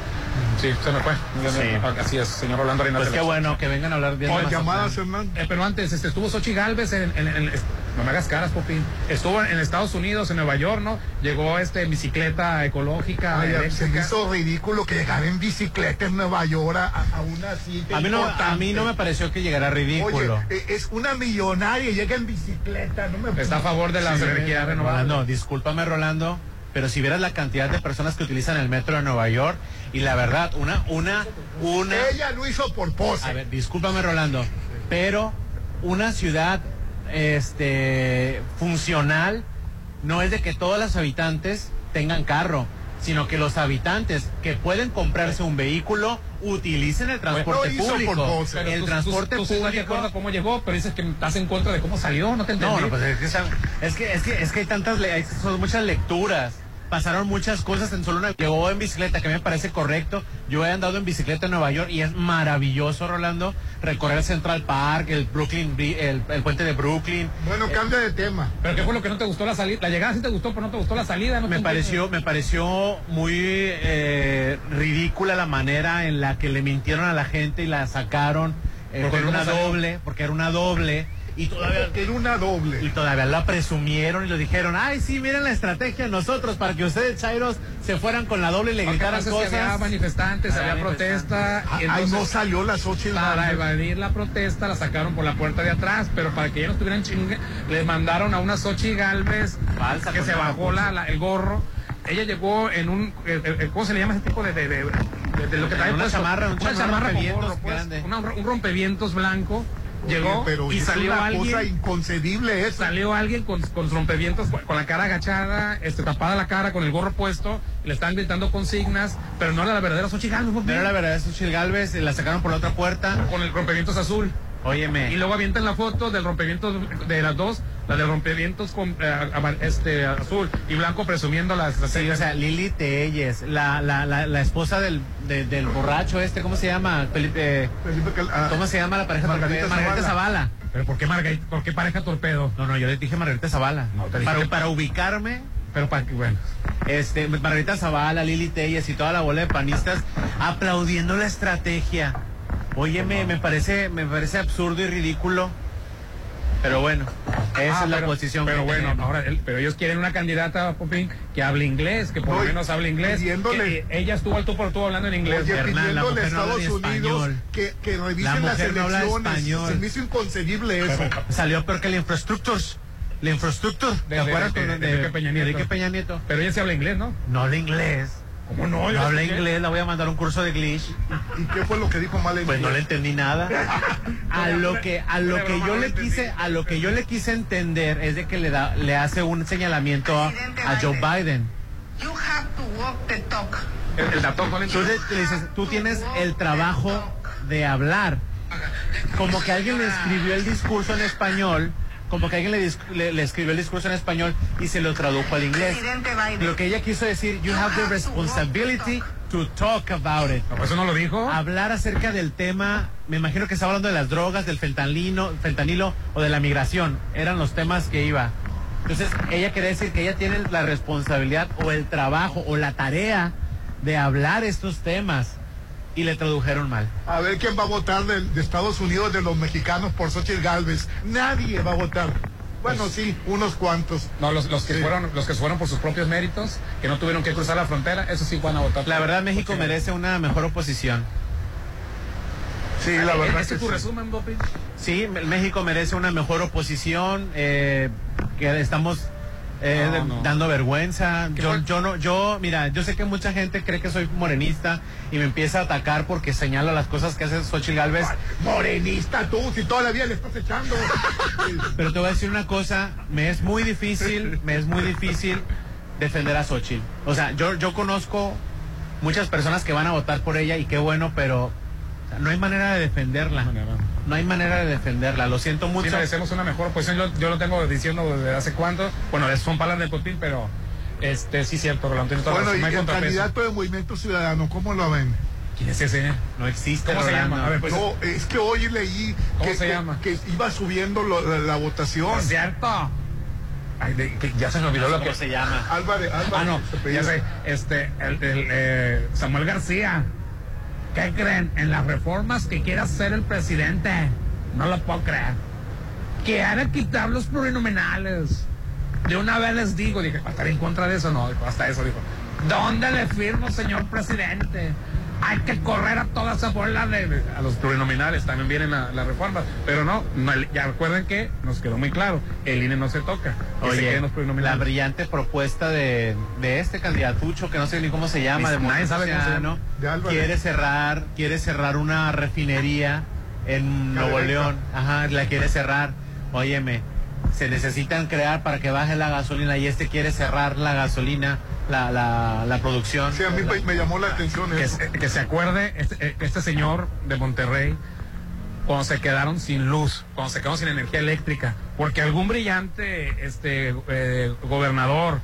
Sí, se me fue. Sí. Así es, señor Rolando Arenas. Pues qué la- bueno que vengan a hablar bien Mazatlán. llamadas, Hernán. Eh, pero antes, este, estuvo Sochi Galvez en, en- en- no me hagas caras, Popín. Estuvo en Estados Unidos, en Nueva York, ¿no? Llegó este en bicicleta ecológica, Ay, se me hizo ridículo que llegara en bicicleta en Nueva York a, a una cita A mí, no, a mí no me pareció que llegara ridículo. Oye, eh, es una millonaria y llega en bicicleta, no me Está a favor de las Sí, energías renovables. Rolando, discúlpame, Rolando, pero si vieras la cantidad de personas que utilizan el metro de Nueva York, y la verdad, una, una, una. Ella lo hizo por pose. A ver, discúlpame, Rolando, pero una ciudad este funcional no es de que todos los habitantes tengan carro, sino que los habitantes que pueden comprarse un vehículo utilicen el transporte público. El tú- transporte tú, tú, sí estás de público. acuerdo cómo llegó, pero dices que estás en contra de cómo salió, no te entendí. No, no, pues es que, es que, es que, es que hay tantas, le- hay son muchas lecturas. Pasaron muchas cosas en solo una. Llegó en bicicleta, que me parece correcto. Yo he andado en bicicleta en Nueva York y es maravilloso, Rolando, recorrer Central Park, el Brooklyn, Bri- el, el puente de Brooklyn. Bueno, cambia de tema. Pero ¿qué fue lo que no te gustó la salida? La llegada sí te gustó, pero no te gustó la salida. ¿no? Me pareció, me pareció muy eh, ridícula la manera en la que le mintieron a la gente y la sacaron eh, Porque con ¿cómo una doble, porque era una doble. Y todavía, Era una doble. y todavía la presumieron y lo dijeron, ay sí, miren la estrategia de nosotros para que ustedes, Chairos, se fueran con la doble y le gritaran cosas. había manifestantes, Había había protesta. y Ay, no salió las ocho y Para evadir la protesta la sacaron por la puerta de atrás, pero para que ya no estuvieran chingue, les mandaron a una Xochi Galvez Falsa, que se bajó la, la- el gorro. Ella llegó en un, eh, eh, ¿cómo se le llama ese tipo de, de, de- de de, de lo que trae Una chamarra, un una chamarra chamarra con gorro, pues, una- un rompevientos blanco. Llegó pero y es salió una alguien. cosa inconcebible eso. Salió alguien con, con rompevientos, con- la cara agachada, este, tapada la cara, con el gorro puesto, le están gritando consignas, pero no era la verdadera Xochitl Gálvez, No era la verdad, es Uchil Galvez, la sacaron por la otra puerta. Con el rompevientos azul. Óyeme. Y luego avientan la foto del rompevientos de las dos, la del rompevientos con eh, este azul y blanco presumiendo las, las Sí, o sea, Lili Telles, la, la, la, la esposa del, de- del borracho este, ¿cómo se llama? Felipe, ¿Cómo se llama la pareja? Margarita Margarita Zavala. Zavala. ¿Pero por qué, Margarita, por qué pareja torpedo? No, no, yo le dije Margarita Zavala. te dije para, que- para ubicarme, Pero para que, bueno. este, Margarita Zavala, Lili Telles y toda la bola de panistas aplaudiendo la estrategia. Óyeme, me parece, me parece absurdo y ridículo. Pero bueno, esa Ah, es la pero- posición Pero que bueno, tenemos. ahora, el- pero ellos quieren una candidata, Popín, que hable inglés, que por No, lo y menos hable inglés. pidiéndole- que, eh, ella estuvo al tú por tú hablando en inglés. Oye, Hernán, la pidiéndole a mujer no habla Estados ni Unidos español. que, que La revisen las no habla elecciones. español. Se me hizo inconcebible eso. Salió peor que la infraestructura. La infraestructura. ¿Te De- de- acuerdas de- con- de Enrique Peña Nieto. Peña Nieto? Pero ella sí habla inglés, ¿no? No habla inglés. ¿Cómo no? No habla inglés, la voy a mandar a un curso de English. ¿Y qué fue lo que dijo mal en Pues no le entendí nada. A lo que a lo que yo le quise a lo que yo le quise entender es de que le da le hace un señalamiento a, a Joe Biden. You have to walk the talk. El, el dato le, le dices, tú tienes el trabajo de hablar. Como que alguien le escribió el discurso en español, como que alguien le, le- le escribió el discurso en español y se lo tradujo al inglés. Lo que ella quiso decir, you have the responsibility to talk about it. No, pues ¿Eso no lo dijo? Hablar acerca del tema, me imagino que estaba hablando de las drogas, del fentanilo, fentanilo o de la migración. Eran los temas que iba. Entonces, ella quería decir que ella tiene la responsabilidad o el trabajo o la tarea de hablar estos temas. Y le tradujeron mal. A ver quién va a votar de, de Estados Unidos de los mexicanos por Xochitl Galvez. Nadie va a votar. Bueno, sí, unos cuantos. No, los, los que Sí. fueron, los que fueron por sus propios méritos, que no tuvieron que cruzar la frontera, eso sí van a votar. La verdad, México Porque- merece una mejor oposición. Sí, la verdad ¿Ese que es tu sí. resumen, Bopi? Sí, México merece una mejor oposición, eh, que estamos eh, No, de- no. dando vergüenza. ¿Qué Yo, yo no, yo, mira, yo sé que mucha gente cree que soy morenista y me empieza a atacar porque señalo las cosas que hace Xochitl Galvez. Morenista tú, si todavía le estás echando. Pero te voy a decir una cosa, me es muy difícil, me es muy difícil defender a Xochitl. O sea, yo, yo conozco muchas personas que van a votar por ella y qué bueno, pero no hay manera de defenderla. No hay manera de defenderla, lo siento mucho. merecemos una mejor oposición. Yo, yo lo tengo diciendo desde hace cuánto. Bueno, son palabras de Popín, pero este sí cierto, Rolando. tiene toda la Bueno, razón, y el candidato de Movimiento Ciudadano, ¿cómo lo ven? ¿Quién es ese? No existe. ¿Cómo se llama? A ver, pues. no, es que hoy leí ¿Cómo que, se llama? que iba subiendo lo- la, la votación. Por cierto. Ay, de- que ya se me olvidó lo ¿Cómo que se llama? Álvarez, Álvarez. Ah, no, ya sé. Este, el, el, eh, Samuel García. ¿Qué creen? En las reformas que quiere hacer el presidente. No lo puedo creer. Quiere quitar los plurinominales. De una vez les digo, dije, ¿va en contra de eso? No, hasta eso dijo. ¿Dónde le firmo, señor presidente? Hay que correr a toda esa bola de... A los plurinominales también vienen la- las reformas. Pero no, no, ya recuerden que nos quedó muy claro, el INE no se toca. se los la brillante propuesta de, de este candidatucho, que no sé ni cómo se llama, de Nadie sabe cómo se llama. De quiere cerrar, quiere cerrar una refinería en Nuevo. León. Ajá, la quiere cerrar. Óyeme, se necesitan crear para que baje la gasolina y este quiere cerrar la gasolina, la, la, la producción. Sí, a mí me, me llamó la atención que, eso. se- que se acuerde este, eh, este señor de Monterrey cuando se quedaron sin luz, cuando se quedaron sin energía eléctrica, porque algún brillante este eh, gobernador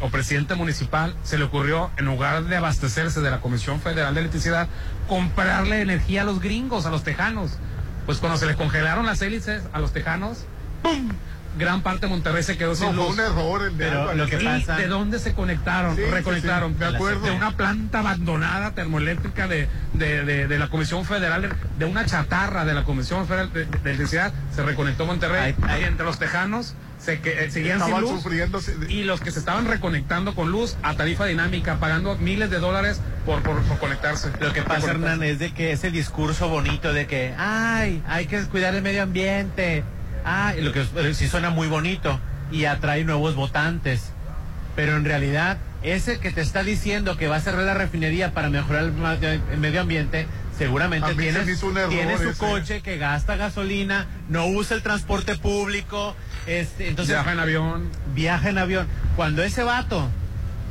o presidente municipal se le ocurrió, en lugar de abastecerse de la Comisión Federal de Electricidad, comprarle energía a los gringos, a los tejanos. Pues cuando se les congelaron las hélices a los tejanos, ¡pum! Gran parte de Monterrey se quedó No, sin fue luz. un error el de Pero Álvarez. lo que ¿Y pasa- de dónde se conectaron? Sí, reconectaron. sí, de acuerdo. De una planta abandonada termoeléctrica de, de, de, de la Comisión Federal, de, una chatarra de la Comisión Federal de, de Electricidad, se reconectó Monterrey. Y entre los tejanos se que, eh, seguían sin luz. sufriendo. Y los que se estaban reconectando con luz a tarifa dinámica, pagando miles de dólares por, por, por conectarse. Lo que pasa, Hernán, es de que ese discurso bonito de que, ay, hay que cuidar el medio ambiente, ay, lo que sí suena muy bonito y atrae nuevos votantes. Pero en realidad, ese que te está diciendo que va a cerrar la refinería para mejorar el, medio ambiente, seguramente tiene, su ese. coche que gasta gasolina, no usa el transporte público, este, entonces Viaja en avión. viaja en avión. Cuando ese vato,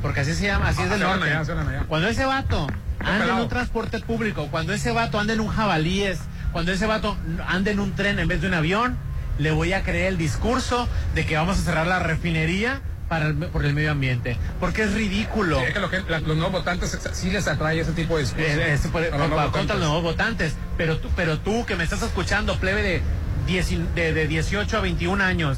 porque así se llama, así es del Se van norte. allá, allá. Cuando ese vato anda en un transporte público, cuando ese vato anda en un jabalíes, cuando ese vato anda en un tren en vez de un avión, le voy a creer el discurso de que vamos a cerrar la refinería para el- por el medio ambiente. Porque es ridículo. Sí, es que lo que- la- los nuevos votantes sí les atrae ese tipo de discursos. Eh, es por- A los por- nuevos para- contra los nuevos votantes. Pero tú, pero tú que me estás escuchando, plebe de, dieci- de, de 18 a 21 años,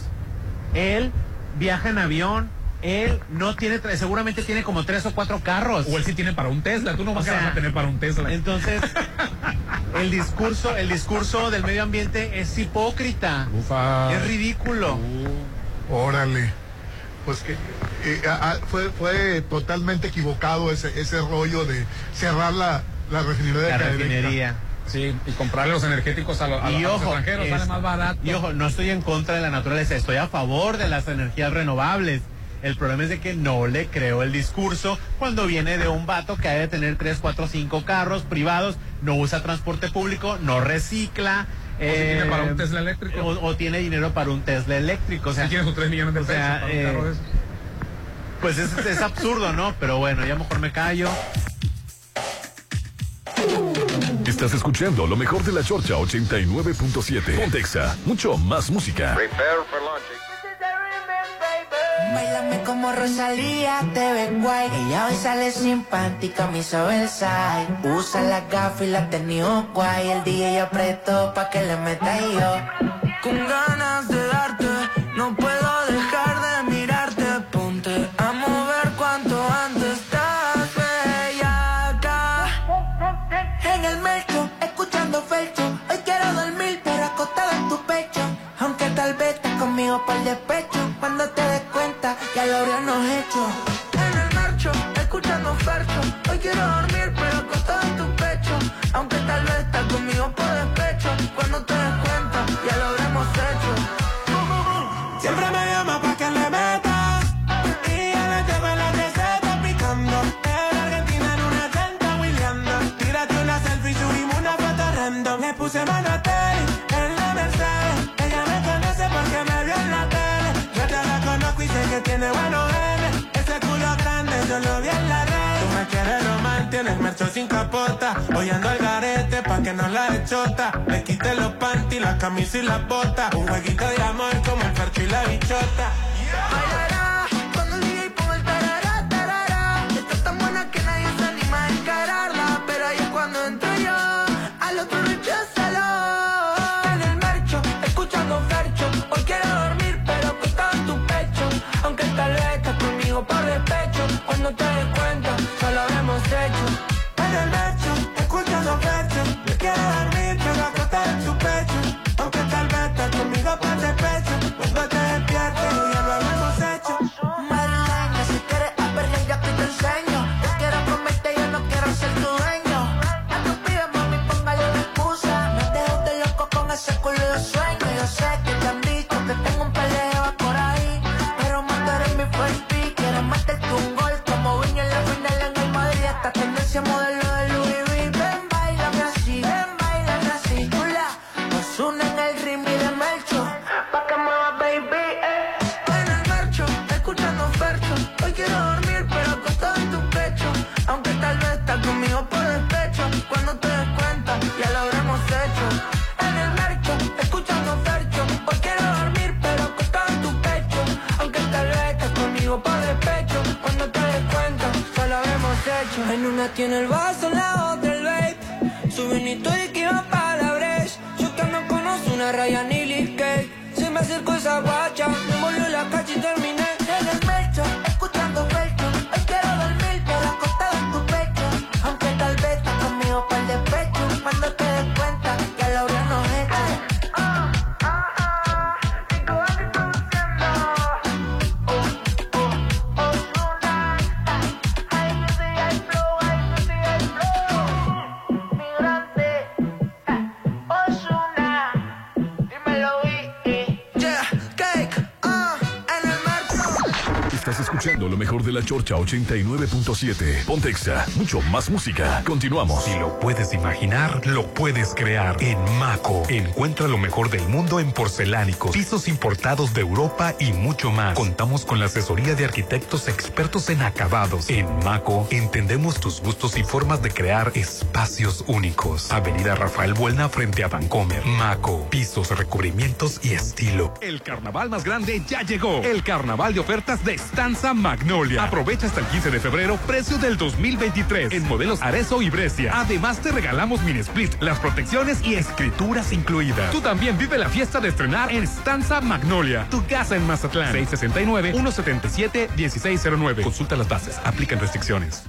él viaja en avión, él no tiene, seguramente tiene como tres o cuatro carros. O él sí tiene para un Tesla, tú no vas O sea, a tener para un Tesla. Entonces, el discurso, el discurso del medio ambiente es hipócrita. Ufa. Es ridículo. Órale. Pues que eh, a- a- fue, fue totalmente equivocado ese, ese rollo de cerrar la, la refinería de La refinería. Sí, y comprarle los energéticos a, los- a Y a los ojo, extranjeros, sale es- más barato. y ojo, no estoy en contra de la naturaleza, estoy a favor de las energías renovables. El problema es de que no le creo el discurso cuando viene de un vato que ha de tener 3, 4, 5 carros privados, no usa transporte público, no recicla. si tiene para un Tesla eléctrico. O, o tiene dinero para un Tesla eléctrico. O sea, Sí tiene sus 3 millones de o pesos sea, para un eh, carro de esos. Pues es, es absurdo, ¿no? Pero bueno, ya mejor me callo. Estás escuchando lo mejor de la Chorcha 89.7. Pontexa, mucho más música. Prepare for launching. Bailame como Rosalía, te ves guay. Ella hoy sale sin panty, camisa Versace. Usa la gafa y la tenía guay. El DJ apretó pa' que le meta yo. Con ganas de darte, no puedo quieres román, tienes mercho sin capota. Hoy ando al garete pa' que no la echota Le quité los panty, la camisa y la bota. Un jueguito de amor como el farcho y la bichota la Chorcha 89.7. Pontexa, mucho más música. Continuamos. Si lo puedes imaginar, lo puedes crear. En Maco, encuentra lo mejor del mundo en porcelánicos, pisos importados de Europa y mucho más. Contamos con la asesoría de arquitectos expertos en acabados. En Maco, entendemos tus gustos y formas de crear espacios únicos. Avenida Rafael Buelna frente a Vancomer. Maco, pisos, recubrimientos y estilo. El carnaval más grande ya llegó. El carnaval de ofertas de Stanza Magnolia. Aprovecha hasta el 15 de febrero precio del 2023 en modelos Arezo y Brescia. Además te regalamos mini split, las protecciones y escrituras incluidas. Tú también vive la fiesta de estrenar en Stanza Magnolia. Tu casa en Mazatlán. 669-177-1609. Consulta las bases. Aplican restricciones.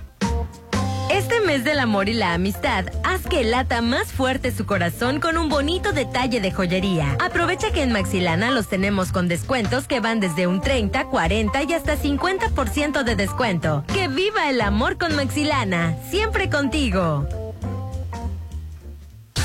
Este mes del amor y la amistad, que lata más fuerte su corazón con un bonito detalle de joyería. Aprovecha que en Maxilana los tenemos con descuentos que van desde un 30, 40 y hasta 50% de descuento. ¡Que viva el amor con Maxilana! Siempre contigo.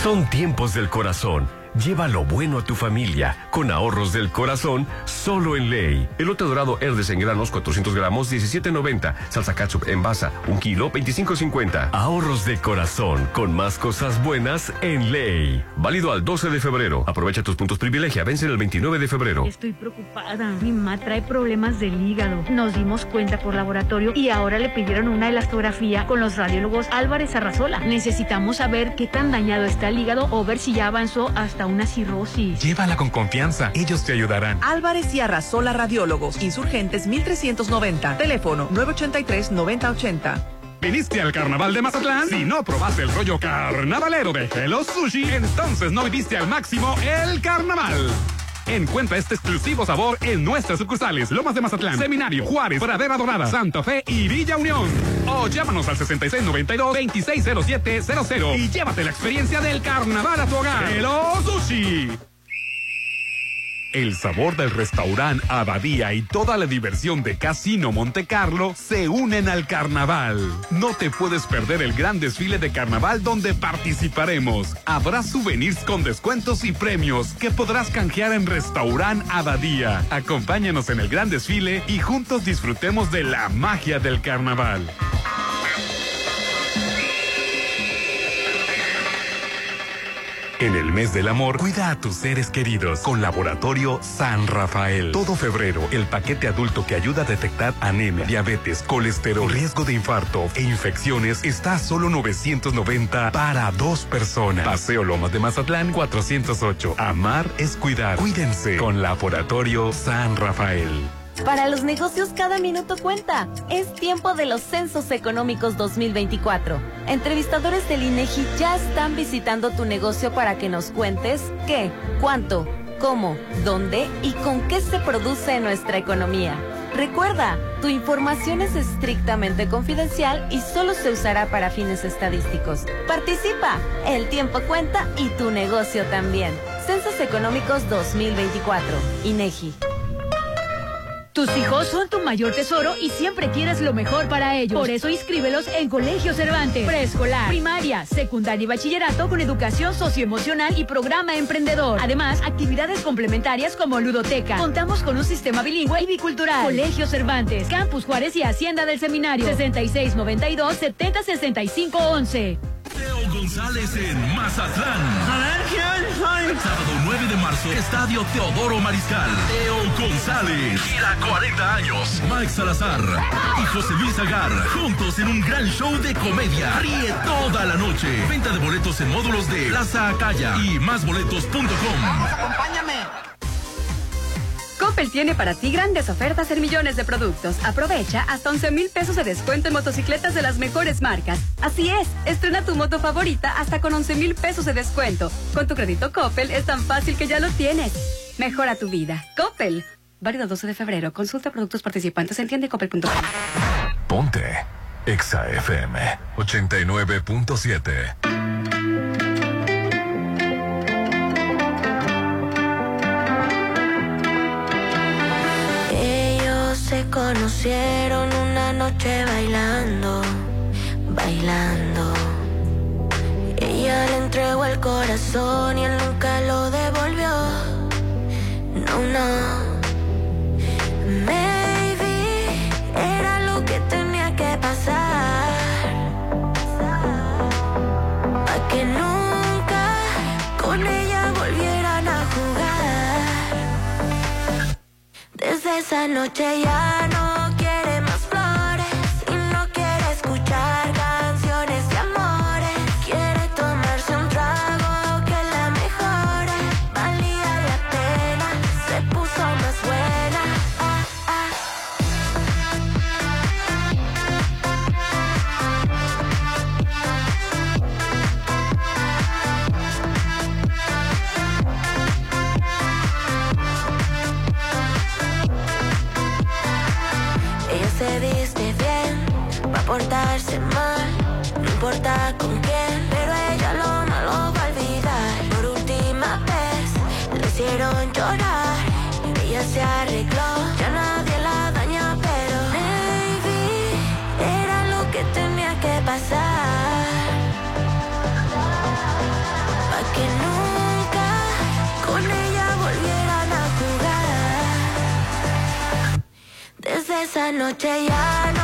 Son tiempos del corazón. Lleva lo bueno a tu familia con ahorros del corazón solo en ley. Elote dorado Herdes en granos 400 gramos 17.90. Salsa ketchup en basa 1 kilo 25.50. Ahorros de corazón con más cosas buenas en ley. Válido al 12 de febrero. Aprovecha tus puntos privilegia. Vencen el 29 de febrero. Estoy preocupada. Mi mamá trae problemas del hígado. Nos dimos cuenta por laboratorio y ahora le pidieron una elastografía con los radiólogos Álvarez Arrasola. Necesitamos saber qué tan dañado está el hígado o ver si ya avanzó hasta una cirrosis. Llévala con confianza. Ellos te ayudarán. Álvarez y Arrasola Radiólogos, Insurgentes 1390, teléfono 983-9080. ¿Viniste al carnaval de Mazatlán? Si no probaste el rollo carnavalero de Hello Sushi, entonces no viviste al máximo el carnaval. Encuentra este exclusivo sabor en nuestras sucursales Lomas de Mazatlán, Seminario, Juárez, Pradera Dorada, Santa Fe y Villa Unión. O llámanos al 6692-260700 y llévate la experiencia del carnaval a tu hogar. Hello Sushi. El sabor del restaurante Abadía y toda la diversión de Casino Monte Carlo se unen al carnaval. No te puedes perder el gran desfile de carnaval donde participaremos. Habrá souvenirs con descuentos y premios que podrás canjear en Restaurant Abadía. Acompáñanos en el gran desfile y juntos disfrutemos de la magia del carnaval. En el mes del amor, cuida a tus seres queridos con Laboratorio San Rafael. Todo febrero, el paquete adulto que ayuda a detectar anemia, diabetes, colesterol, riesgo de infarto e infecciones está a solo 990 para dos personas. Paseo Lomas de Mazatlán 408. Amar es cuidar. Cuídense con Laboratorio San Rafael. Para los negocios cada minuto cuenta. Es tiempo de los Censos Económicos 2024. Entrevistadores del INEGI ya están visitando tu negocio para que nos cuentes qué, cuánto, cómo, dónde y con qué se produce nuestra economía. Recuerda, tu información es estrictamente confidencial y solo se usará para fines estadísticos. Participa, el tiempo cuenta y tu negocio también. Censos Económicos 2024, INEGI. Tus hijos son tu mayor tesoro y siempre quieres lo mejor para ellos. Por eso inscríbelos en Colegio Cervantes. Preescolar, primaria, secundaria y bachillerato con educación socioemocional y programa emprendedor. Además, actividades complementarias como ludoteca. Contamos con un sistema bilingüe y bicultural. Colegio Cervantes, Campus Juárez y Hacienda del Seminario. 6692 706511. Teo González en Mazatlán. A ver, ¿quién soy? Sábado 9 de marzo, Estadio Teodoro Mariscal. Teo González. Gira 40 años. Mike Salazar y José Luis Agar. Juntos en un gran show de comedia. Ríe toda la noche. Venta de boletos en módulos de Plaza Acaya y másboletos.com. Acompáñame. Coppel tiene para ti grandes ofertas en millones de productos. Aprovecha hasta 11 mil pesos de descuento en motocicletas de las mejores marcas. Así es, estrena tu moto favorita hasta con 11 mil pesos de descuento. Con tu crédito Coppel es tan fácil que ya lo tienes. Mejora tu vida. Coppel. Válido 12 de febrero. Consulta productos participantes en tiendecoppel.com. Ponte. Exa FM 89.7. conocieron una noche bailando, bailando. Ella le entregó el corazón y él nunca lo devolvió. No, no. Maybe era lo que tenía que pasar. Pa' que nunca con ella volvieran a jugar. Desde esa noche ya no. Esa noche ya no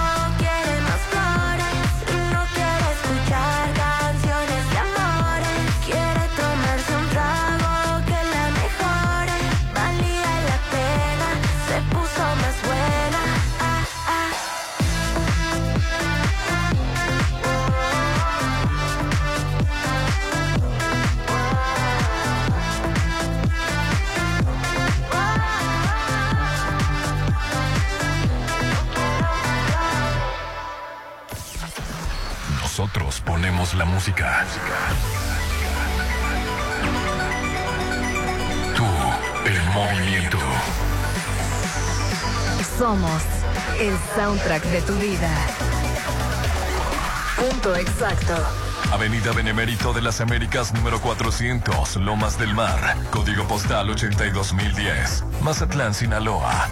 La música. Tú, el movimiento. Somos el soundtrack de tu vida. Punto exacto. Avenida Benemérito de las Américas número 400, Lomas del Mar, código postal 82010, Mazatlán, Sinaloa.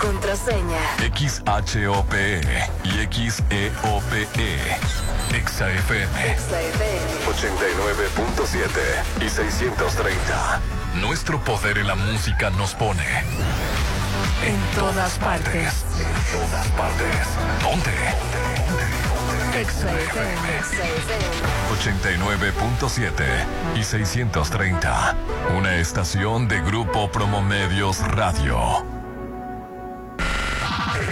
Contraseña. XHOPE y XEOPE. XAFM 89.7 y 630. Nuestro poder en la música nos pone. En todas partes. En todas partes. ¿Dónde? XFM. 89.7 y 630. Una estación de Grupo Promomedios Radio.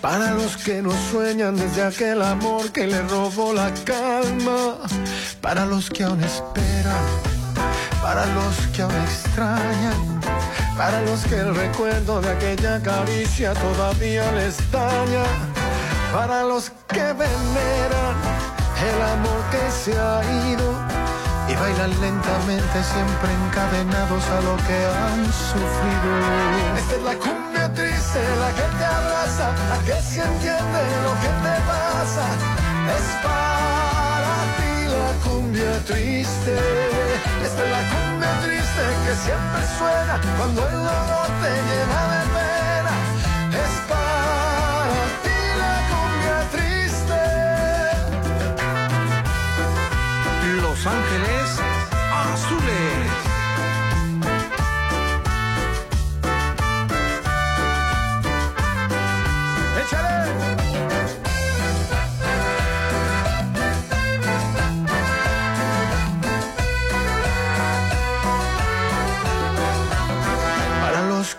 Para los que no sueñan desde aquel amor que le robó la calma. Para los que aún esperan, para los que aún extrañan. Para los que el recuerdo de aquella caricia todavía les daña. Para los que veneran el amor que se ha ido y bailan lentamente siempre encadenados a lo que han sufrido. Esta es la triste, la que te abraza, la que se entiende lo que te pasa. Es para ti la cumbia triste. Esta es la cumbia triste que siempre suena cuando el dolor te llena de pena.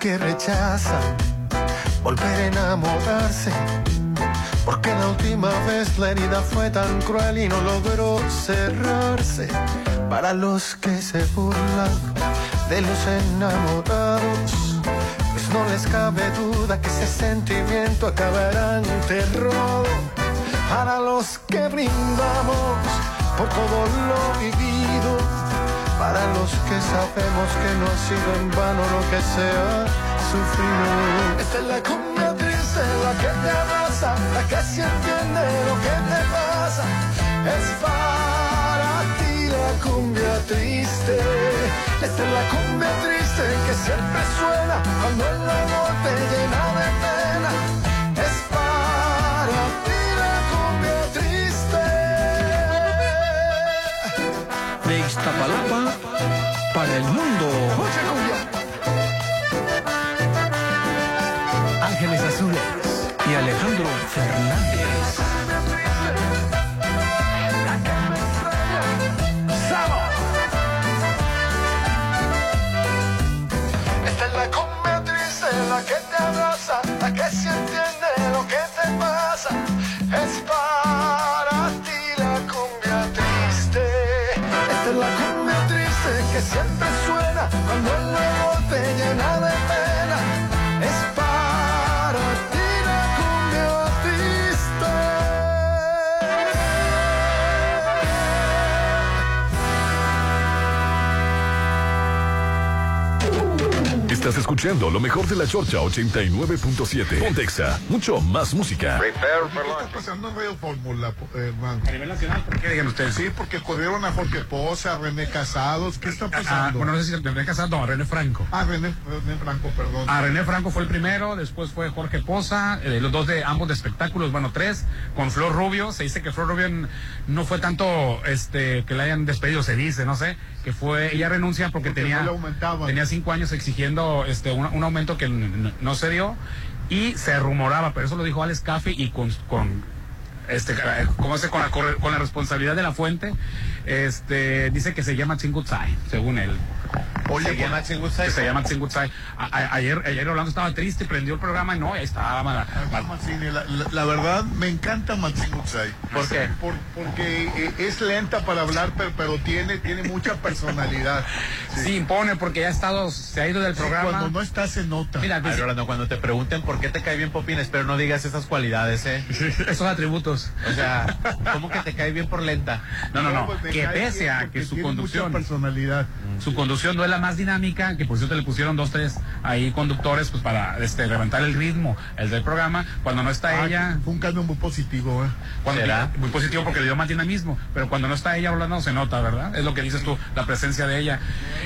Que rechazan volver a enamorarse. Porque la última vez la herida fue tan cruel y no logró cerrarse. Para los que se burlan de los enamorados, pues no les cabe duda que ese sentimiento acabará en terror. Para los que brindamos por todo lo vivido, para los que sabemos que no ha sido en vano lo que se ha sufrido. Esta es la cumbia triste, la que te abraza, la que se entiende lo que te pasa. Es para ti la cumbia triste. Esta es la cumbia triste que siempre suena cuando el amor te llena de pena. Iztapalapa para el mundo. Mucha cumbia. Ángeles Azules y Alejandro Fernández. Esta es la cumbia triste, la que te abraza, la que se entiende lo que te pasa. Que siempre suena cuando el amor te llena Estás escuchando lo mejor de la Chorcha 89.7. Pontexa, mucho más música. ¿Qué está pasando en Radio Fórmula, hermano? A nivel nacional, ¿por qué digan ustedes? Sí, porque corrieron a Jorge Poza, a René Casados. ¿Qué está Ah, pasando? bueno, no sé si René Casado, no, a René Franco. Ah, René, René Franco, perdón. A René Franco fue el primero, después fue Jorge Poza, eh, los dos de ambos de espectáculos, bueno, tres, con Flor Rubio. Se dice que Flor Rubio no fue tanto este que la hayan despedido, se dice, no sé, que fue, ella renuncia porque, Porque tenía, no tenía cinco años exigiendo este un, un aumento que no se dio y se rumoraba, pero eso lo dijo Alex Caffi y con, con este, ¿cómo se con la, con la responsabilidad de la fuente, este, dice que se llama Chingutsai, según él. Oye, se llama Chingutsai. Que se llama ayer, ayer Orlando estaba triste, prendió el programa y no, ahí estaba. ma- ma- Mazzini, la, la- la verdad me encanta Mazzini Utsai. ¿Por qué? Por- porque eh, es lenta para hablar, pero, pero tiene, tiene mucha personalidad. Sí, impone porque ya ha estado, se ha ido del Sí, programa. cuando no está se nota. Mira, Ay, Rolando, cuando te pregunten por qué te cae bien Popín, espero no digas esas cualidades, ¿eh? esos atributos. O sea, ¿cómo que te cae bien por lenta? No, no, no. pues que pese a porque que su conducción. Mucha personalidad. Su conducción no es la más dinámica, que por cierto le pusieron dos, tres ahí conductores pues para este levantar el ritmo, el del programa. Cuando no está Ah, ella. Fue un cambio muy positivo, ¿eh? Cuando ¿Será? Muy positivo porque le dio más dinamismo, pero cuando no está ella hablando se nota, ¿verdad? Es lo que dices tú, la presencia de ella.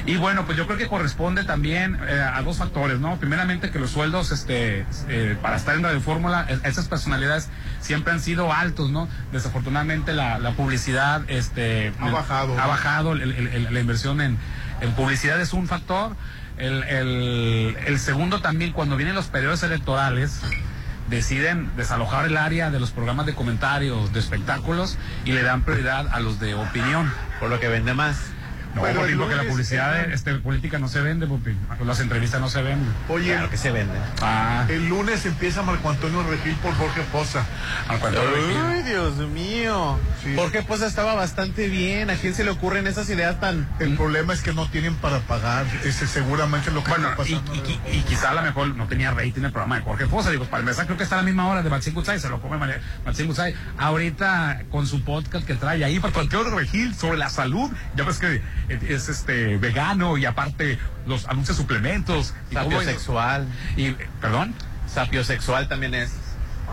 Y bueno, pues yo creo que corresponde también eh, a dos factores, ¿no? Primeramente que los sueldos, este, eh, para estar en Radio Fórmula, es- esas personalidades siempre han sido altos, ¿no? Desafortunadamente la, la publicidad, este, Ha bajado, ha bajado, el- el- el- la inversión en, en publicidad es un factor. El, el- el segundo también, cuando vienen los periodos electorales, deciden desalojar el área de los programas de comentarios, de espectáculos, y le dan prioridad a los de opinión. Por lo que vende más. No, Popín, porque la publicidad este, política no se vende, Popín. Las entrevistas no se venden. Oye, Claro que se vende. Ah, el lunes empieza Marco Antonio Regil por Jorge Poza. cuento de Regil. Ay, Dios mío. Sí. Jorge pues estaba bastante bien. ¿A quién se le ocurren esas ideas tan... El problema es que no tienen para pagar. Ese seguramente lo que Bueno, está y, pasando. y- y- y quizá a lo mejor no tenía rating el programa de Jorge Fosa. Digo, para empezar, creo que está a la misma hora de Maxine Gutzai, se lo come Maxine Gutzai. Ahorita, con su podcast que trae ahí, para cualquier otro regil sobre la salud. Ya ves que es este vegano y aparte los anuncia suplementos. Sapiosexual. Y, ¿Perdón? Sapiosexual también es.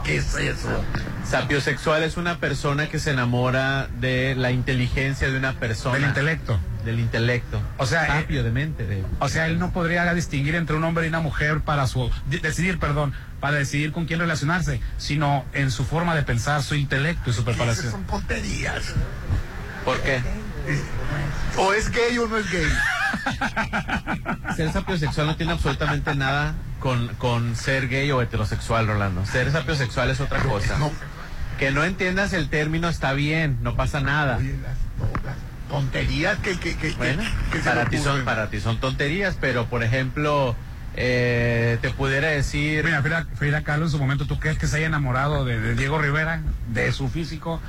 ¿Qué es eso? Sapiosexual es una persona que se enamora de la inteligencia de una persona. Del intelecto. Del intelecto. O sea, eh, Sapio, de mente. De... O sea, él no podría distinguir entre un hombre y una mujer para su de- decidir, perdón, para decidir con quién relacionarse, sino en su forma de pensar, su intelecto y su preparación. son tonterías. ¿Por qué? O es gay o no es gay. Ser sapiosexual no tiene absolutamente nada con, con ser gay o heterosexual, Rolando. Ser sapiosexual es otra cosa. No. Que no entiendas el término está bien, no pasa nada. Oye, las, las tonterías que, que, que, Bueno, que- para ti, son, para ti son tonterías, pero por ejemplo, eh, te pudiera decir... Mira, Frida, Frida Kahlo en su momento, ¿tú crees que se haya enamorado de, de Diego Rivera, de su físico?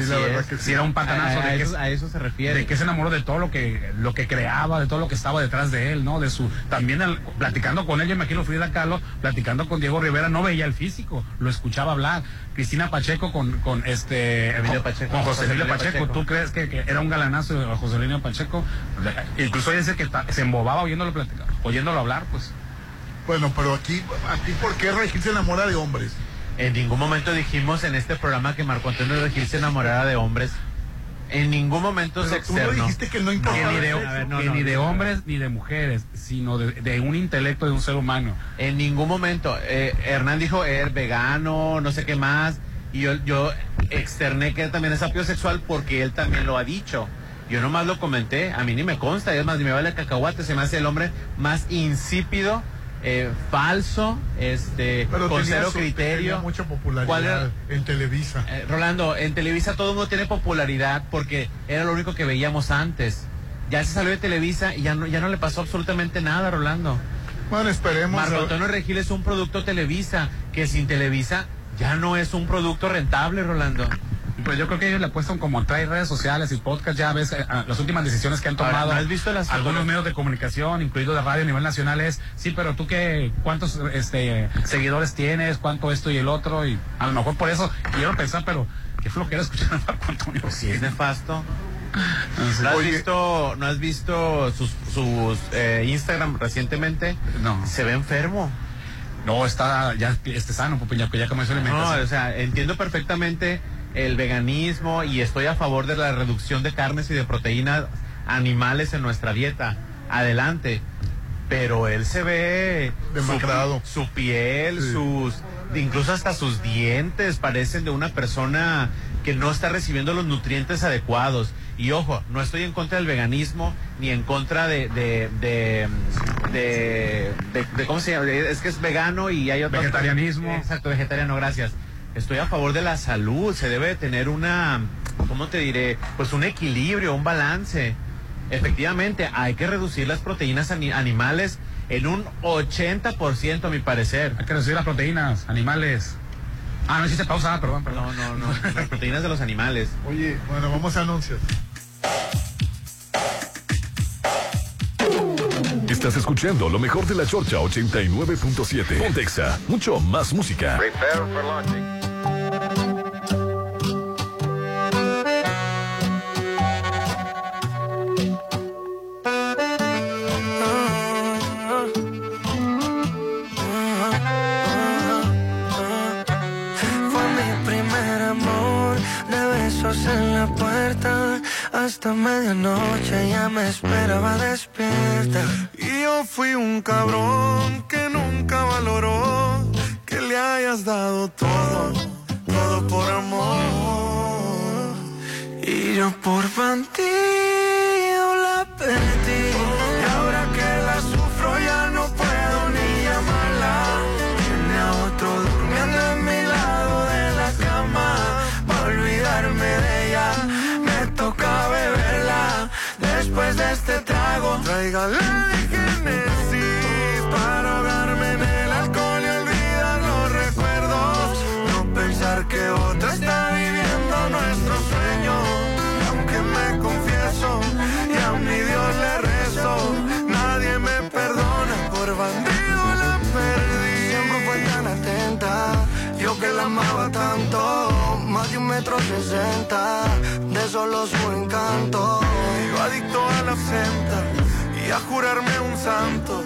Sí, la verdad es. que sí. Si era un patanazo a, a de que eso, a eso se refiere. de que se enamoró de todo lo que lo que creaba, de todo lo que estaba detrás de él, ¿no? De su también el- platicando con él, yo imagino Frida Kahlo, platicando con Diego Rivera, no veía el físico, lo escuchaba hablar. Cristina Pacheco con, con este Emilio con, Pacheco. con José José Emilio Pacheco. Pacheco. ¿Tú crees que, que era un galanazo José Emilio Pacheco? Incluso dice que ta- se embobaba oyéndolo platicar, oyéndolo hablar, pues. Bueno, pero aquí, aquí ¿por qué Regil se enamora de hombres? En ningún momento dijimos en este programa que Marco Antonio Regil se enamorara de hombres. En ningún momento se Pero tú no dijiste que no ni de, el ver, no, que ni de hombres ni de mujeres, sino de, de un intelecto de un ser humano. En ningún momento. Eh, Hernán dijo, er vegano, no sé qué más. Y yo, yo externé que él también es apio sexual porque él también lo ha dicho. Yo nomás lo comenté, a mí ni me consta, es más, ni me vale cacahuate, se me hace el hombre más insípido, eh, falso, este, Pero con tenía cero su- criterio. tenía mucha ¿Cuál popularidad era? en Televisa. Eh, Rolando, en Televisa todo el mundo tiene popularidad porque era lo único que veíamos antes. Ya se salió de Televisa y ya no, ya no le pasó absolutamente nada, Rolando. Bueno, esperemos. Marco Antonio Regil es un producto Televisa, que sin Televisa ya no es un producto rentable, Rolando. Pues yo creo que ellos le apuestan como trae redes sociales y podcast, ya ves eh, las últimas decisiones que han Ahora, tomado ¿no has visto las algunos medios de comunicación, incluido de radio a nivel nacional, es, sí, pero tú qué, cuántos este, seguidores tienes, cuánto esto y el otro, y a lo mejor por eso quiero pensar, pero qué flojera escuchar a Marco Antonio. Si es nefasto. ¿No has Oye. visto, no has visto sus, sus eh, Instagram recientemente? No. Se ve enfermo. No, está ya este sano, pues ya, ya comenzó la No, o sea, entiendo perfectamente el veganismo y estoy a favor de la reducción de carnes y de proteínas animales en nuestra dieta. Adelante. Pero él se ve Demacrado. Su, su piel, sus incluso hasta sus dientes parecen de una persona que no está recibiendo los nutrientes adecuados. Y ojo, no estoy en contra del veganismo ni en contra de de de, de, de- de- ¿cómo se llama? Es que es vegano y hay otro Vegetarianismo. Exacto, vegetariano, gracias. Estoy a favor de la salud, se debe tener una, ¿cómo te diré? Pues un equilibrio, un balance. Efectivamente, hay que reducir las proteínas ani- animales en un 80% a mi parecer. Hay que reducir las proteínas, animales. Ah, no hiciste pausa, perdón, perdón. No, no, no, las proteínas de los animales. Oye, bueno, vamos a anuncios. Estás escuchando lo mejor de la Chorcha 89.7. Pontexa, mucho más música. Prepare for launching. Hasta medianoche ya me esperaba despierta. Y yo fui un cabrón que nunca valoró que le hayas dado todo, todo por amor. Y yo por bandido la. Trago, Tráigale de para ahogarme en el alcohol y olvidar los recuerdos. no pensar que otra está viviendo nuestro sueño. Aunque me confieso y a mi Dios le rezo, nadie me perdona por bandido la perdí. Siempre fue tan atenta, yo que la amaba tanto, más de un metro sesenta, de solo su encanto. Yo adicto a la absenta a jurarme un santo.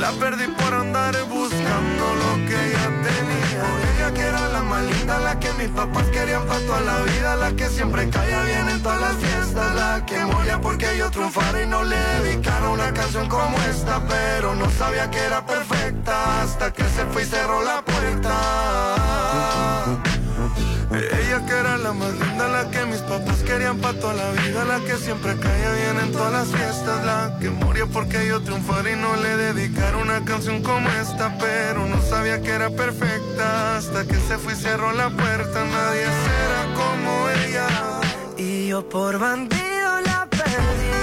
La perdí por andar buscando lo que ella tenía. Ella que era la más la que mis papás querían para toda la vida, la que siempre caía bien en todas las fiestas, la que moría porque yo triunfara y no le dedicara una canción como esta, pero no sabía que era perfecta hasta que se fue y cerró la puerta. Ella que era la más linda, la que mis papás querían para toda la vida, la que siempre caía bien en todas las fiestas, la que moría porque yo triunfara y no le dedicara una canción como esta, pero no sabía que era perfecta hasta que se fue y cerró la puerta, nadie será como ella. Y yo por bandido la perdí.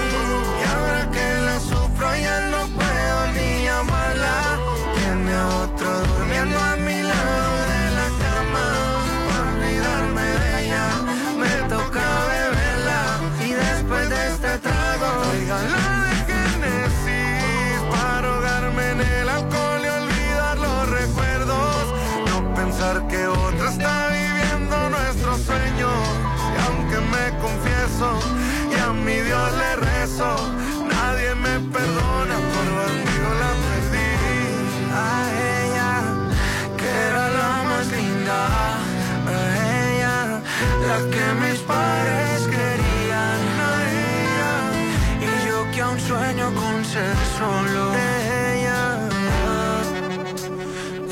Y ahora que la sufro ya no puedo ni llamarla. Tiene otro durmiendo y a mi Dios le rezo, nadie me perdona por bandido la perdí. a ella, que era la más linda, la que mis padres querían. Y yo que aún sueño con ser solo de ella.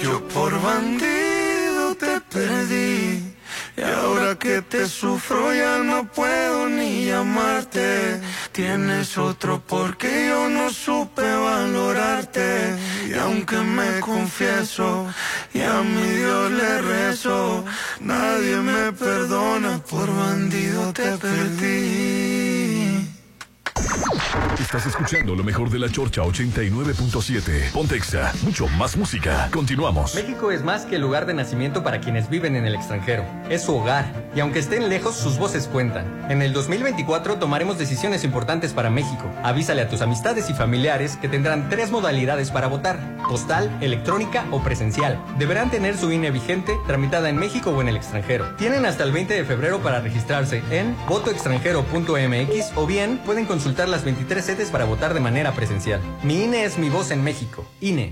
Yo por bandido te perdí. Que te sufro ya no puedo ni llamarte. Tienes otro porque yo no supe valorarte. Y aunque me confieso y a mi Dios le rezo, nadie me perdona por bandido te perdí. Estás escuchando lo mejor de la Chorcha 89.7. Pontexa, mucho más música. Continuamos. México es más que el lugar de nacimiento para quienes viven en el extranjero. Es su hogar. Y aunque estén lejos, sus voces cuentan. En el 2024 tomaremos decisiones importantes para México. Avísale a tus amistades y familiares que tendrán tres modalidades para votar. Postal, electrónica o presencial. Deberán tener su INE vigente, tramitada en México o en el extranjero. Tienen hasta el 20 de febrero para registrarse en votoextranjero.mx o bien pueden consultar las 23 sedes para votar de manera presencial. Mi INE es mi voz en México. INE.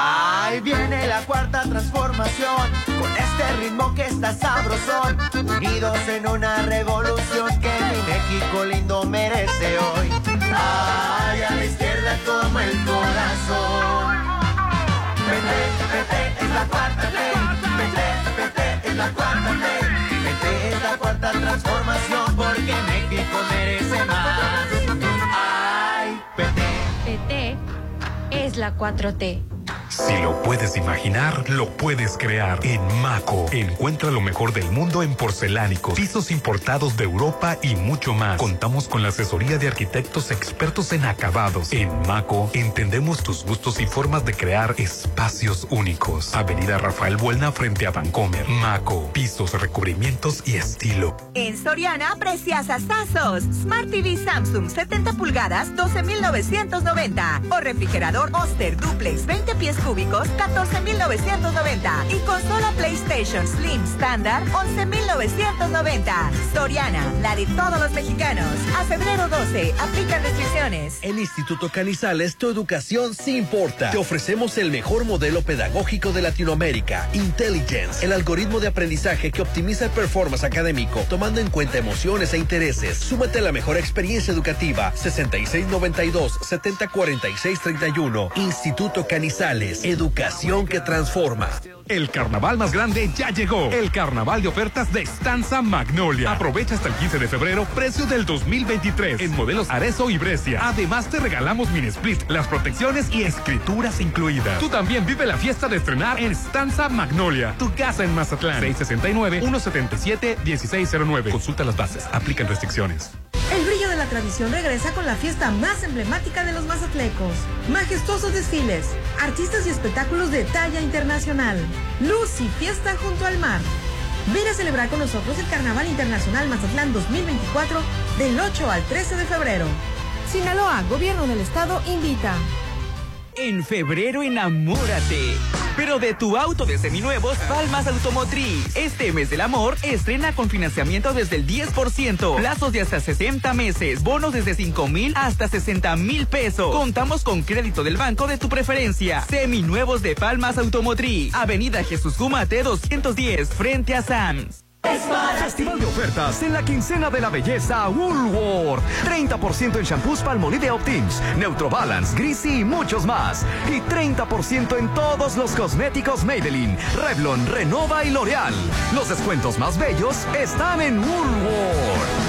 Ahí viene la cuarta transformación, con este ritmo que está sabrosón, unidos en una revolución que mi México lindo merece hoy. Ay, a la izquierda como el corazón. Vete, vete, es la cuarta ley. Vete, vete, es la cuarta ley. Vete, es la cuarta transformación, porque México merece más. Ay, vete. PT es la 4T. Si lo puedes imaginar, lo puedes crear. En Maco, encuentra lo mejor del mundo en porcelánicos, pisos importados de Europa y mucho más. Contamos con la asesoría de arquitectos expertos en acabados. En Maco, entendemos tus gustos y formas de crear espacios únicos. Avenida Rafael Buelna frente a Vancomer. Maco, pisos, recubrimientos y estilo. En Soriana, preciosas tazos. Smart TV Samsung 70 pulgadas, 12,990. O refrigerador Oster Duplex 20 pies cúbicos, 14,990. Y consola PlayStation Slim Standard, 11,990. Soriana, la de todos los mexicanos. A febrero 12, aplican restricciones. En Instituto Canizales, tu educación sí importa. Te ofrecemos el mejor modelo pedagógico de Latinoamérica, Intelligence, el algoritmo de aprendizaje que optimiza el performance académico, tomando en cuenta emociones e intereses. Súmate a la mejor experiencia educativa, 6692-704631. Instituto Canizales, educación que transforma. El carnaval más grande ya llegó. El carnaval de ofertas de Stanza Magnolia. Aprovecha hasta el 15 de febrero precio del 2023 en modelos Arezo y Brescia. Además te regalamos mini split, las protecciones y escrituras incluidas. Tú también vive la fiesta de estrenar en Stanza Magnolia. Tu casa en Mazatlán. 669-177-1609. Consulta las bases. Aplican restricciones. El brillo de la tradición regresa con la fiesta más emblemática de los mazatlecos. Majestuosos desfiles, artistas y espectáculos de talla internacional. Luz y fiesta junto al mar. Ven a celebrar con nosotros el Carnaval Internacional Mazatlán 2024 del 8 al 13 de febrero. Sinaloa, Gobierno del Estado invita. En febrero enamórate. Pero de tu auto de seminuevos, Palmas Automotriz. Este mes del amor estrena con financiamiento desde el 10%, plazos de hasta 60 meses, bonos desde 5 mil hasta 60 mil pesos. Contamos con crédito del banco de tu preferencia. Seminuevos de Palmas Automotriz. Avenida Jesús Gumate 210, frente a Sams. Festival de ofertas en la quincena de la belleza Woolworth. 30% en shampoos Palmolive Optims, Neutrobalance, Greasy y muchos más. Y 30% en todos los cosméticos Maybelline, Revlon, Renova y L'Oreal. Los descuentos más bellos están en Woolworth.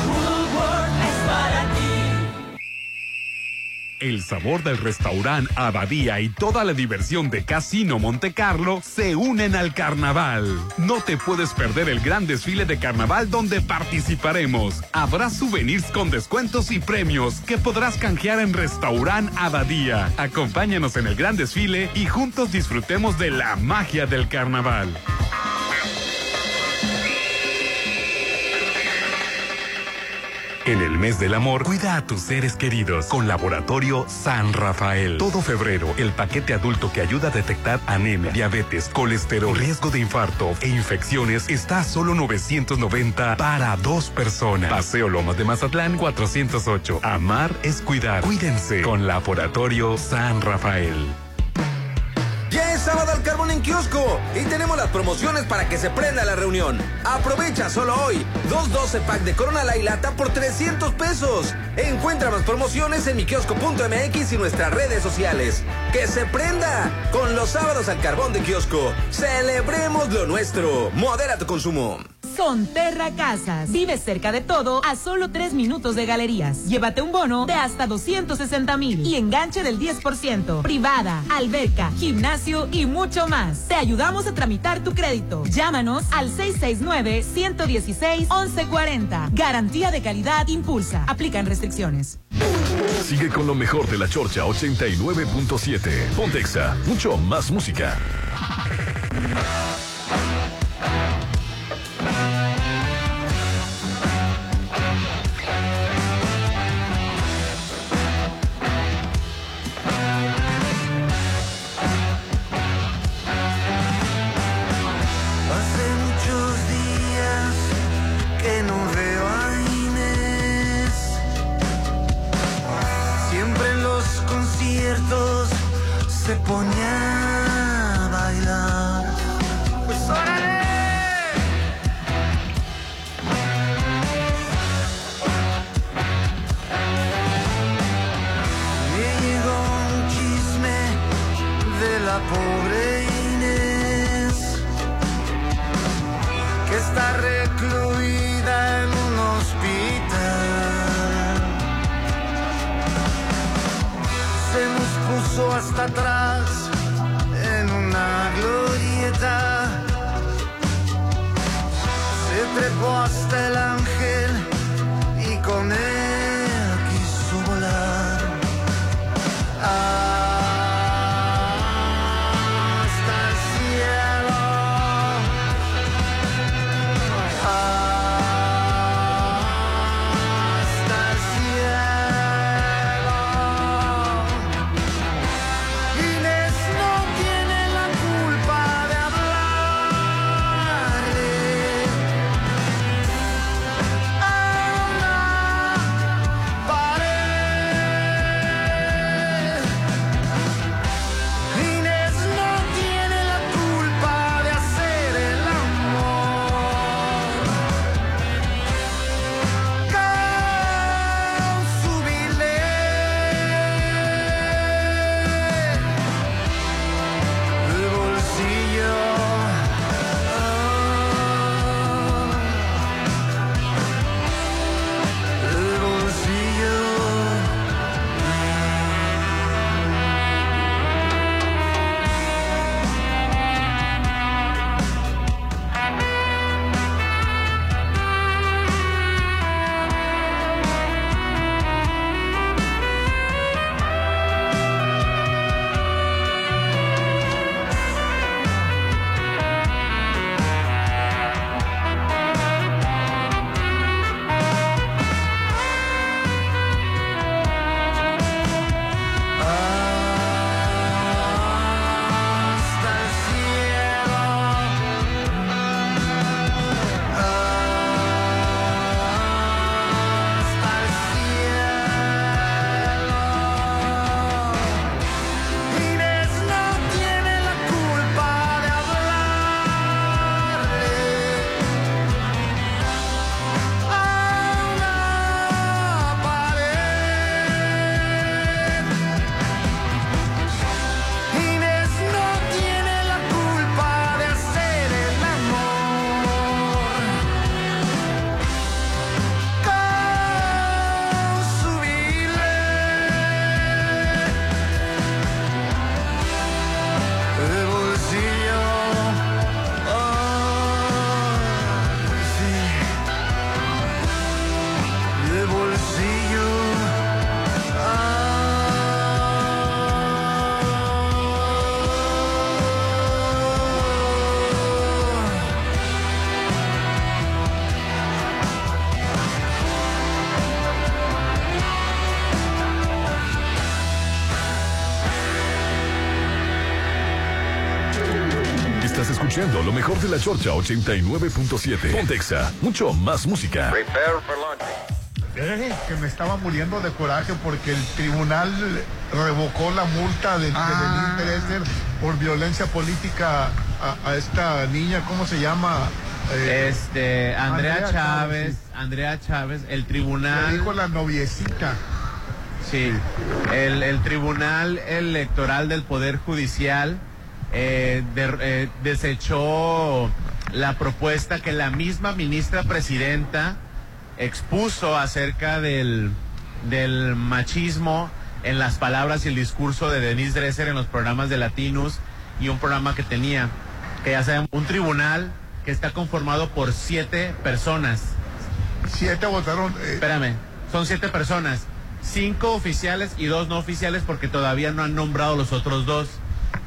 El sabor del restaurante Abadía y toda la diversión de Casino Monte Carlo se unen al carnaval. No te puedes perder el gran desfile de carnaval donde participaremos. Habrá souvenirs con descuentos y premios que podrás canjear en Restaurant Abadía. Acompáñanos en el gran desfile y juntos disfrutemos de la magia del carnaval. En el mes del amor, cuida a tus seres queridos con Laboratorio San Rafael. Todo febrero, el paquete adulto que ayuda a detectar anemia, diabetes, colesterol, riesgo de infarto e infecciones está a solo 990 para dos personas. Paseo Lomas de Mazatlán 408. Amar es cuidar. Cuídense con Laboratorio San Rafael. Ya es sábado al carbón en kiosco y tenemos las promociones para que se prenda la reunión. Aprovecha solo hoy. Dos 12 pack de Corona la lata por 300 pesos. Encuentra más promociones en mikiosco.mx y nuestras redes sociales. ¡Que se prenda! Con los sábados al carbón de kiosco. Celebremos lo nuestro. Modera tu consumo. Sonterra Casas. Vive cerca de todo a solo tres minutos de galerías. Llévate un bono de hasta 260 mil y enganche del 10%. Privada, alberca, gimnasio y mucho más. Te ayudamos a tramitar tu crédito. Llámanos al 669-116-1140. Garantía de calidad impulsa. Aplican restricciones. Sigue con lo mejor de la Chorcha 89.7. Pontexa, mucho más música. Escuchando lo mejor de la Chorcha 89.7. Pontexa, mucho más música. Prepare for launching. Eh, que me estaba muriendo de coraje porque el tribunal revocó la multa de, de Ah. Dresser por violencia política a, a esta niña, ¿cómo se llama? Eh, Este, Andrea, Andrea Chávez, Chávez, Andrea Chávez, el Le tribunal. dijo la noviecita. Sí, el, el Tribunal Electoral del Poder Judicial eh, de- eh, desechó la propuesta que la misma ministra presidenta expuso acerca del, del machismo en las palabras y el discurso de Denise Dresser en los programas de Latinos y un programa que tenía, que ya saben, un tribunal que está conformado por siete personas. Siete votaron. eh, Espérame, son siete personas, cinco oficiales y dos no oficiales porque todavía no han nombrado los otros dos.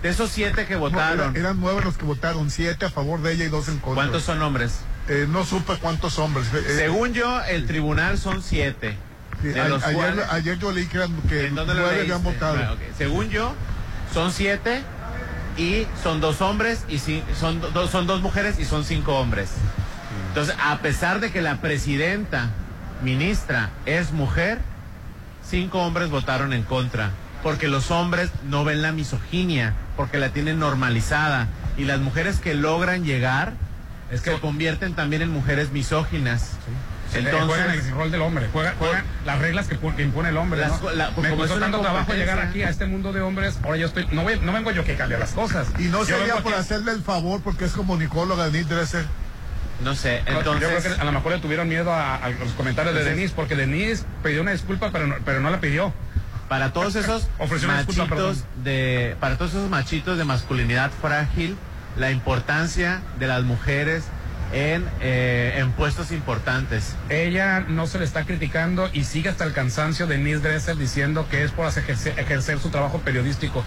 De esos siete que votaron, era- eran nueve los que votaron, siete a favor de ella y dos en contra. ¿cuántos son hombres? Eh, no supe cuántos hombres. Eh, eh, Según yo, el tribunal son siete. sí, de a- los ayer, cuales- ayer yo leí que, eran, que ¿En dónde lo nueve habían votado. Bueno, ok. Según yo, son siete y son dos hombres y ci- son, do- son dos mujeres y son cinco hombres. Entonces, a pesar de que la presidenta, ministra, es mujer, cinco hombres votaron en contra. Porque los hombres no ven la misoginia, porque la tienen normalizada. Y las mujeres que logran llegar se convierten también en mujeres misóginas. Entonces, juegan el rol del hombre, juegan, juegan las reglas que, que impone el hombre. Las- ¿no? la- pues Me como costó es tanto trabajo llegar aquí a este mundo de hombres. Ahora yo estoy, no, voy- no vengo yo que cambie las cosas. Y no Yo sería por aquí- hacerle el favor porque es comunicóloga Denise Dresser. No sé, entonces... Yo creo que a lo mejor le tuvieron miedo a, a los comentarios de Denise, porque Denise pidió una disculpa, pero no, pero no la pidió. Para todos esos machitos de, para todos esos machitos de masculinidad frágil, la importancia de las mujeres en, eh, en puestos importantes. Ella no se le está criticando y sigue hasta el cansancio de Denise Dresser diciendo que es por ejercer, ejercer su trabajo periodístico.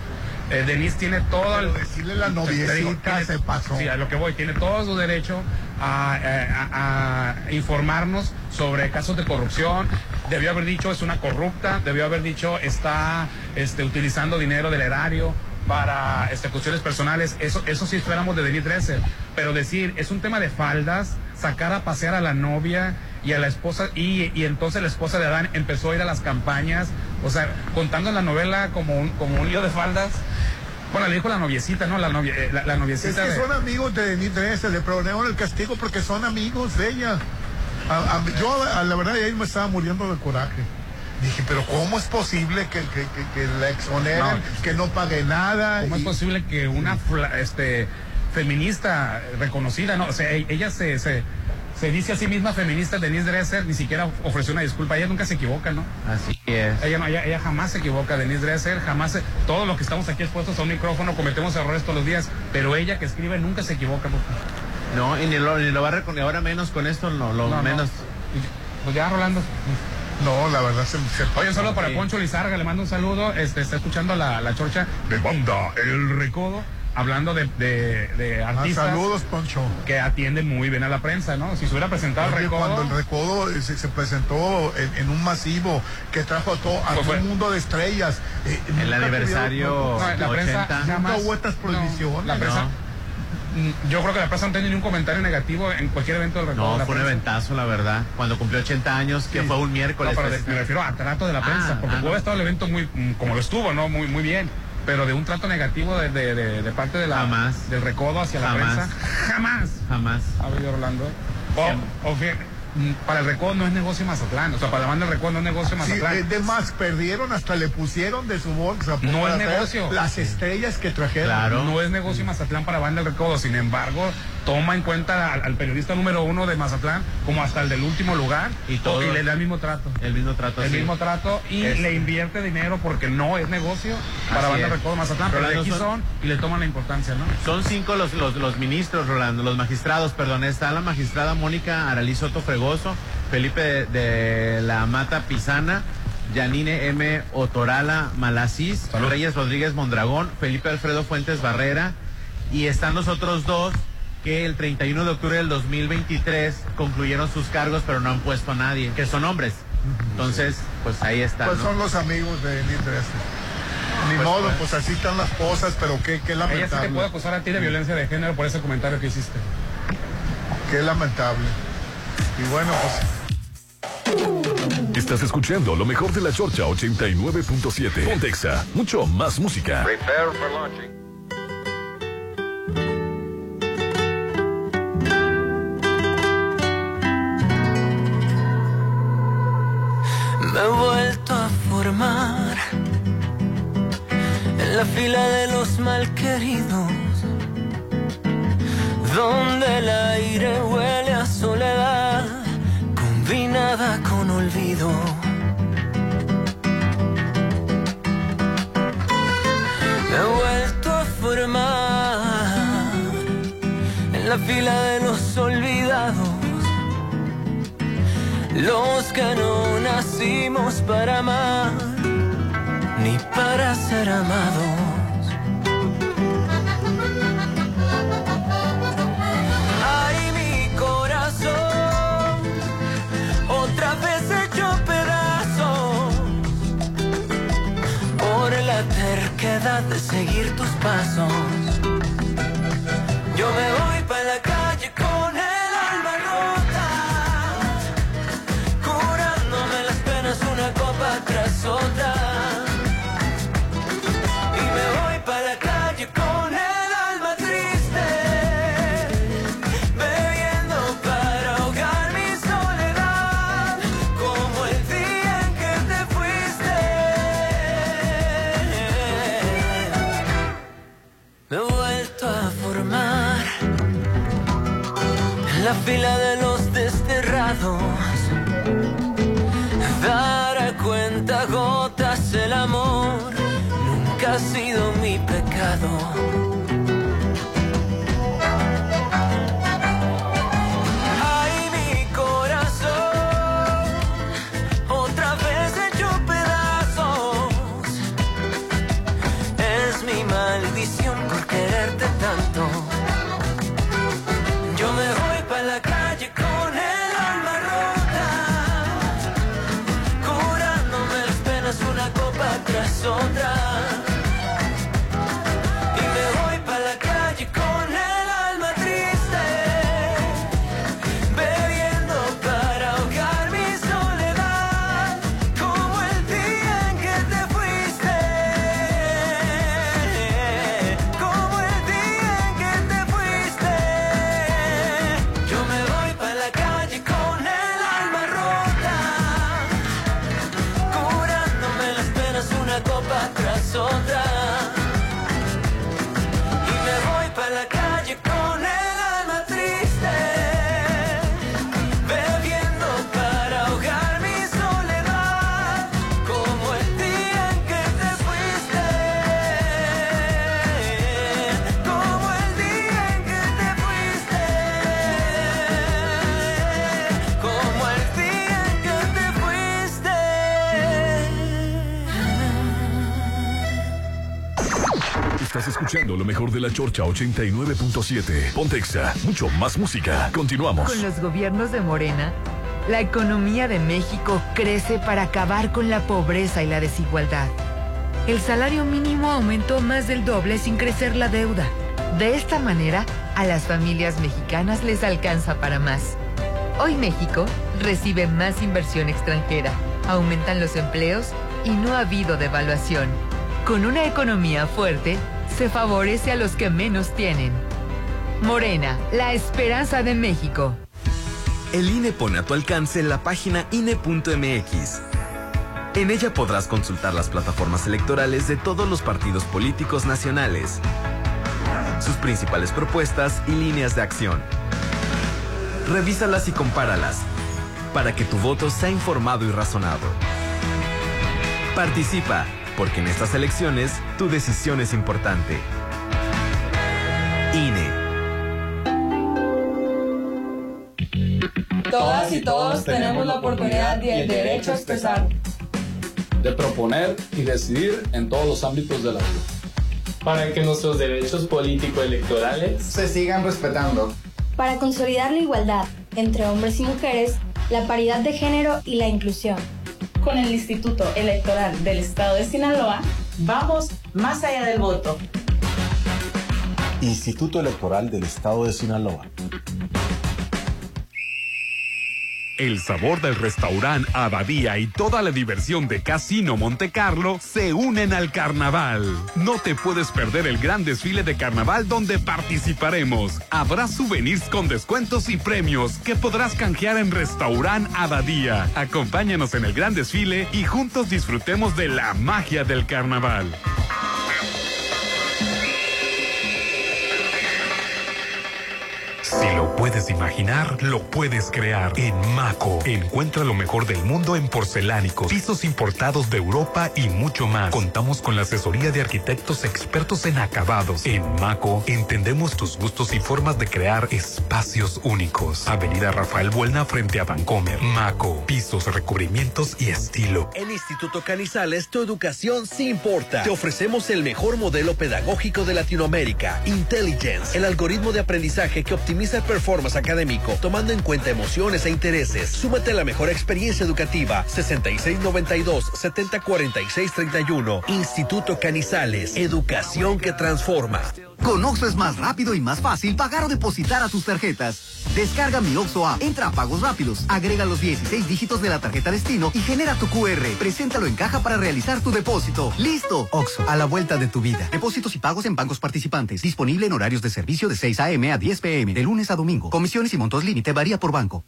Eh, Denise tiene todo el... decirle la noviecita tiene- se pasó. Sí, a lo que voy, tiene todo su derecho a, eh, a- a informarnos sobre casos de corrupción. Debió haber dicho es una corrupta, debió haber dicho está este, utilizando dinero del erario para este, cuestiones personales. Eso, eso sí esperamos de Denise Dresser. Pero decir, es un tema de faldas, sacar a pasear a la novia y a la esposa, y, y entonces la esposa de Adán empezó a ir a las campañas, o sea, contando la novela como un, como un lío de faldas. Bueno, le dijo la noviecita, ¿no? La, novia, eh, la, la Es noviecita que de- son amigos de Denise Dresser, le perdonaron el castigo porque son amigos de ella. A- a- yo, a la verdad, ahí me estaba muriendo de coraje. Dije, pero ¿cómo es posible que, que, que- que la exoneren, No. que no pague nada? ¿Cómo y- es posible que una fla- este, feminista reconocida, no? O sea, e- ella se, se, se dice a sí misma feminista, Denise Dresser, ni siquiera ofreció una disculpa. Ella nunca se equivoca, ¿no? Así es. Ella, no, ella, ella jamás se equivoca, Denise Dresser, jamás. se- todos los que estamos aquí expuestos a un micrófono cometemos errores todos los días, pero ella que escribe nunca se equivoca. papá. No, y ni lo, ni lo va a reconocer, ahora menos con esto, no, lo No, no. menos. Pues ya, Rolando. No, la verdad se, se Oye, saludo para Sí. Poncho Lizarga, le mando un saludo. Este, está escuchando la, la chorcha de banda El Recodo, hablando de, de, de Ah, artistas saludos, Poncho. que atienden muy bien a la prensa, ¿no? Si se hubiera presentado el Recodo. cuando el recodo eh, se, se presentó en, en un masivo que trajo a todo a Pues fue- un mundo de estrellas. eh, El aniversario tuvieron- No, la prensa 80. jamás- Nunca hubo estas prohibiciones. No, la prensa- No. Mm, Yo creo que la prensa no tiene ni un comentario negativo en cualquier evento del Recodo. No, de la fue un prensa. eventazo, la verdad. Cuando cumplió 80 años, que Sí. fue un miércoles. No, pero de- pues, me refiero a trato de la Ah, prensa, porque ah, pudo haber estado el evento muy, mm, como lo estuvo, ¿no? Muy, muy bien. Pero de un trato negativo de, de- de- de parte de la, Jamás. del recodo hacia la prensa. Jamás. Jamás. A ver, Orlando. O, o fíjate, mm, para el recodo no es negocio Mazatlán. O sea, para la banda del recodo no es negocio Sí, Mazatlán. es de más, perdieron, hasta le pusieron de su bolsa. No es negocio. Las estrellas que trajeron. Claro. No es negocio Mazatlán para Banda del Recodo, sin embargo, toma en cuenta al, al periodista número uno de Mazatlán como hasta el del último lugar Y todo. le da el mismo trato. El mismo trato. El sí. mismo trato y Es- le invierte dinero porque no es negocio para Banda Recodo de Mazatlán, pero de Rolando, aquí son- son y le toman la importancia, ¿no? Son cinco los, los, los ministros, Rolando, los magistrados, perdón. Está la magistrada Mónica Aralí Soto Fregoso, Felipe de, de la Mata Pisana, Yanine M. Otorala Malasís, Reyes Rodríguez Mondragón, Felipe Alfredo Fuentes Barrera, y están los otros dos que el 31 de octubre del 2023 concluyeron sus cargos, pero no han puesto a nadie, que son hombres. Entonces, pues ahí está. Pues ¿no? son los amigos de Dresser. Ni Pues, modo, pues. pues así están las cosas, pero qué, qué Ella sí te lamentable. puede acusar a ti de violencia de género por ese comentario que hiciste. Qué lamentable. Y bueno, pues Estás escuchando lo mejor de la Chorcha 89.7. Pontexa, mucho más música. Prepare for launching. Me he vuelto a formar en la fila de los malqueridos, donde el aire huele a soledad combinada con olvido. Me he vuelto a formar en la fila de los olvidados. Los que no nacimos para amar, ni para ser amados. Ay, mi corazón, otra vez hecho pedazos por la terquedad de seguir tus pasos. Yo me voy ha sido mi pecado. Escuchando lo mejor de la Chorcha 89.7. Pontexa, mucho más música. Continuamos. Con los gobiernos de Morena, la economía de México crece para acabar con la pobreza y la desigualdad. El salario mínimo aumentó más del doble sin crecer la deuda. De esta manera, a las familias mexicanas les alcanza para más. Hoy México recibe más inversión extranjera, aumentan los empleos y no ha habido devaluación. Con una economía fuerte, se favorece a los que menos tienen. Morena, la esperanza de México. El INE pone a tu alcance la página INE.mx. En ella podrás consultar las plataformas electorales de todos los partidos políticos nacionales, sus principales propuestas y líneas de acción. Revísalas y compáralas para que tu voto sea informado y razonado. Participa, porque en estas elecciones tu decisión es importante. INE. Todas y todos tenemos la oportunidad y el derecho a expresar. de proponer y decidir en todos los ámbitos de la vida. Para que nuestros derechos político-electorales se sigan respetando. Para consolidar la igualdad entre hombres y mujeres, la paridad de género y la inclusión. Con el Instituto Electoral del Estado de Sinaloa Vamos más allá del voto. Instituto Electoral del Estado de Sinaloa. El sabor del restaurante Abadía y toda la diversión de Casino Monte Carlo se unen al carnaval. No te puedes perder el gran desfile de carnaval donde participaremos. Habrá souvenirs con descuentos y premios que podrás canjear en Restaurant Abadía. Acompáñanos en el gran desfile y juntos disfrutemos de la magia del carnaval. Si lo puedes imaginar, lo puedes crear. En Maco, encuentra lo mejor del mundo en porcelánicos, pisos importados de Europa y mucho más. Contamos con la asesoría de arquitectos expertos en acabados. En Maco, entendemos tus gustos y formas de crear espacios únicos. Avenida Rafael Buelna frente a Vancomer. Maco, pisos, recubrimientos y estilo. En Instituto Canizales, tu educación sí importa. Te ofrecemos el mejor modelo pedagógico de Latinoamérica, Intelligence, el algoritmo de aprendizaje que optimiza el performance académico, tomando en cuenta emociones e intereses. Súmate a la mejor experiencia educativa, 6692-704631. Instituto Canizales, educación que transforma. Con Oxo es más rápido y más fácil pagar o depositar a tus tarjetas. Descarga mi Oxo app, entra a pagos rápidos, agrega los 16 dígitos de la tarjeta destino y genera tu QR. Preséntalo en caja para realizar tu depósito. ¡Listo! Oxo, a la vuelta de tu vida. Depósitos y pagos en bancos participantes. Disponible en horarios de servicio de 6 a.m. a 10 p.m. de lunes a domingo. Comisiones y montos límite varía por banco.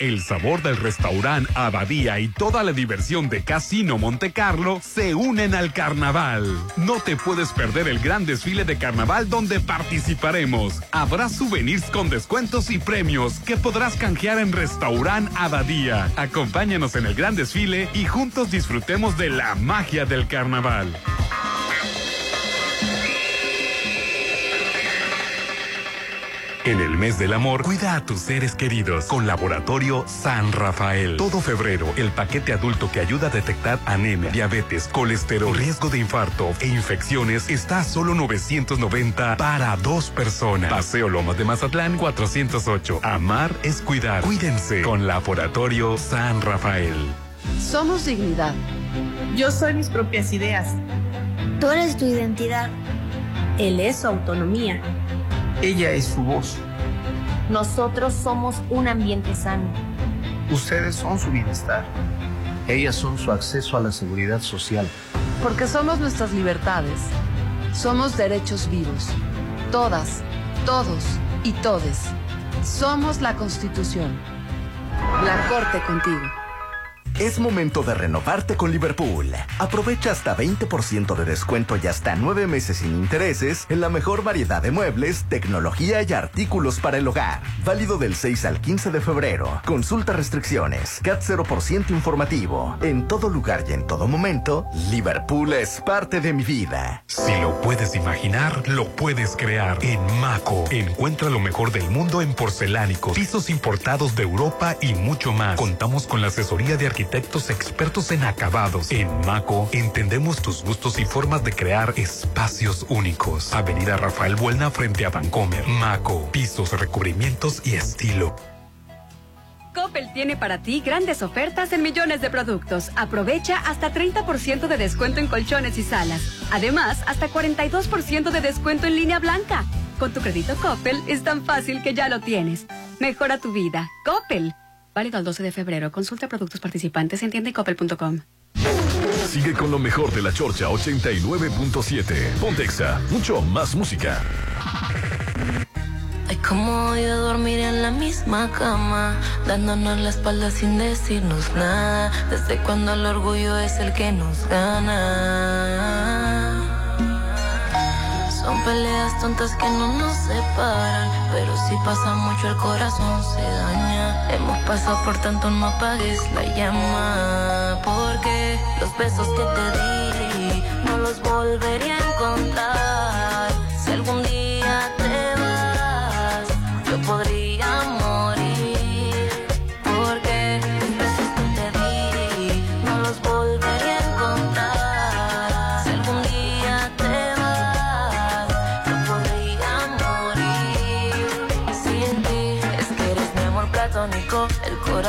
El sabor del restaurante Abadía y toda la diversión de Casino Monte Carlo se unen al carnaval. No te puedes perder el gran desfile de carnaval donde participaremos. Habrá souvenirs con descuentos y premios que podrás canjear en Restaurant Abadía. Acompáñanos en el gran desfile y juntos disfrutemos de la magia del carnaval. En el mes del amor, cuida a tus seres queridos con Laboratorio San Rafael. Todo febrero, el paquete adulto que ayuda a detectar anemia, diabetes, colesterol, riesgo de infarto e infecciones está a solo 990 para dos personas. Paseo Lomas de Mazatlán 408. Amar es cuidar. Cuídense con Laboratorio San Rafael. Somos dignidad. Yo soy mis propias ideas. Tú eres tu identidad. Él es su autonomía. Ella es su voz. Nosotros somos un ambiente sano. Ustedes son su bienestar. Ellas son su acceso a la seguridad social. Porque somos nuestras libertades. Somos derechos vivos. Todas, todos y todes. Somos la Constitución. La Corte contigo. Es momento de renovarte con Liverpool. Aprovecha hasta 20% de descuento y hasta 9 meses sin intereses en la mejor variedad de muebles, tecnología y artículos para el hogar. Válido del 6 al 15 de febrero. Consulta restricciones. CAT 0% informativo. En todo lugar y en todo momento, Liverpool es parte de mi vida. Si lo puedes imaginar, lo puedes crear. En Maco, encuentra lo mejor del mundo en porcelánicos, pisos importados de Europa y mucho más. Contamos con la asesoría de arquitectos expertos en acabados. En Maco, entendemos tus gustos y formas de crear espacios únicos. Avenida Rafael Buelna frente a Vancomer. Maco, pisos, recubrimientos y estilo. Coppel tiene para ti grandes ofertas en millones de productos. Aprovecha hasta 30% de descuento en colchones y salas. Además, hasta 42% de descuento en línea blanca. Con tu crédito Coppel es tan fácil que ya lo tienes. Mejora tu vida. Coppel. Válido al 12 de febrero. Consulta productos participantes en tiendacoppel.com. Sigue con lo mejor de la Chorcha 89.7. Pontexa, mucho más música. Ay, cómo voy a dormir en la misma cama, dándonos la espalda sin decirnos nada. Desde cuando el orgullo es el que nos gana. Son peleas tontas que no nos separan, pero si pasa mucho el corazón se daña. Hemos pasado por tanto, no apagues la llama, porque los besos que te di no los volvería a encontrar. Si algún día te vas, yo podría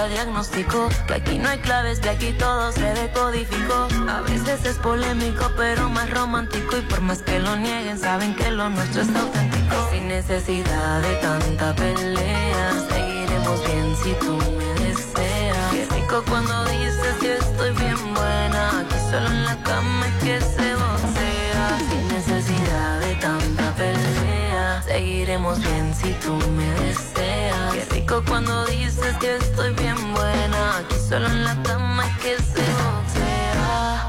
diagnosticó que aquí no hay claves, de aquí todo se decodificó. A veces es polémico, pero más romántico. Y por más que lo nieguen, saben que lo nuestro es auténtico. Sin necesidad de tanta pelea, seguiremos bien si tú me deseas. Qué rico cuando dices que estoy bien buena. Aquí solo en la cama es que se boxea. Sin necesidad de tanta pelea, seguiremos bien si tú me deseas. Rico cuando dices que estoy bien buena. Aquí solo en la cama es que se boxea.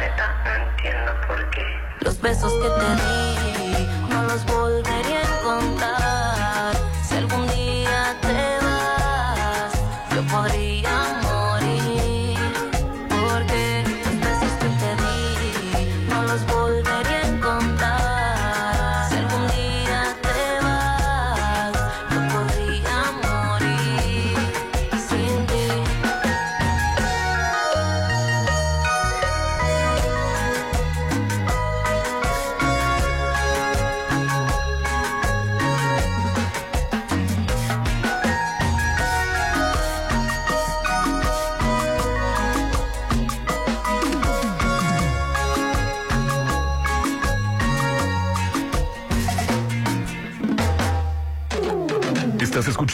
Neta, no entiendo por qué. Los besos que te di, no los volvería a encontrar.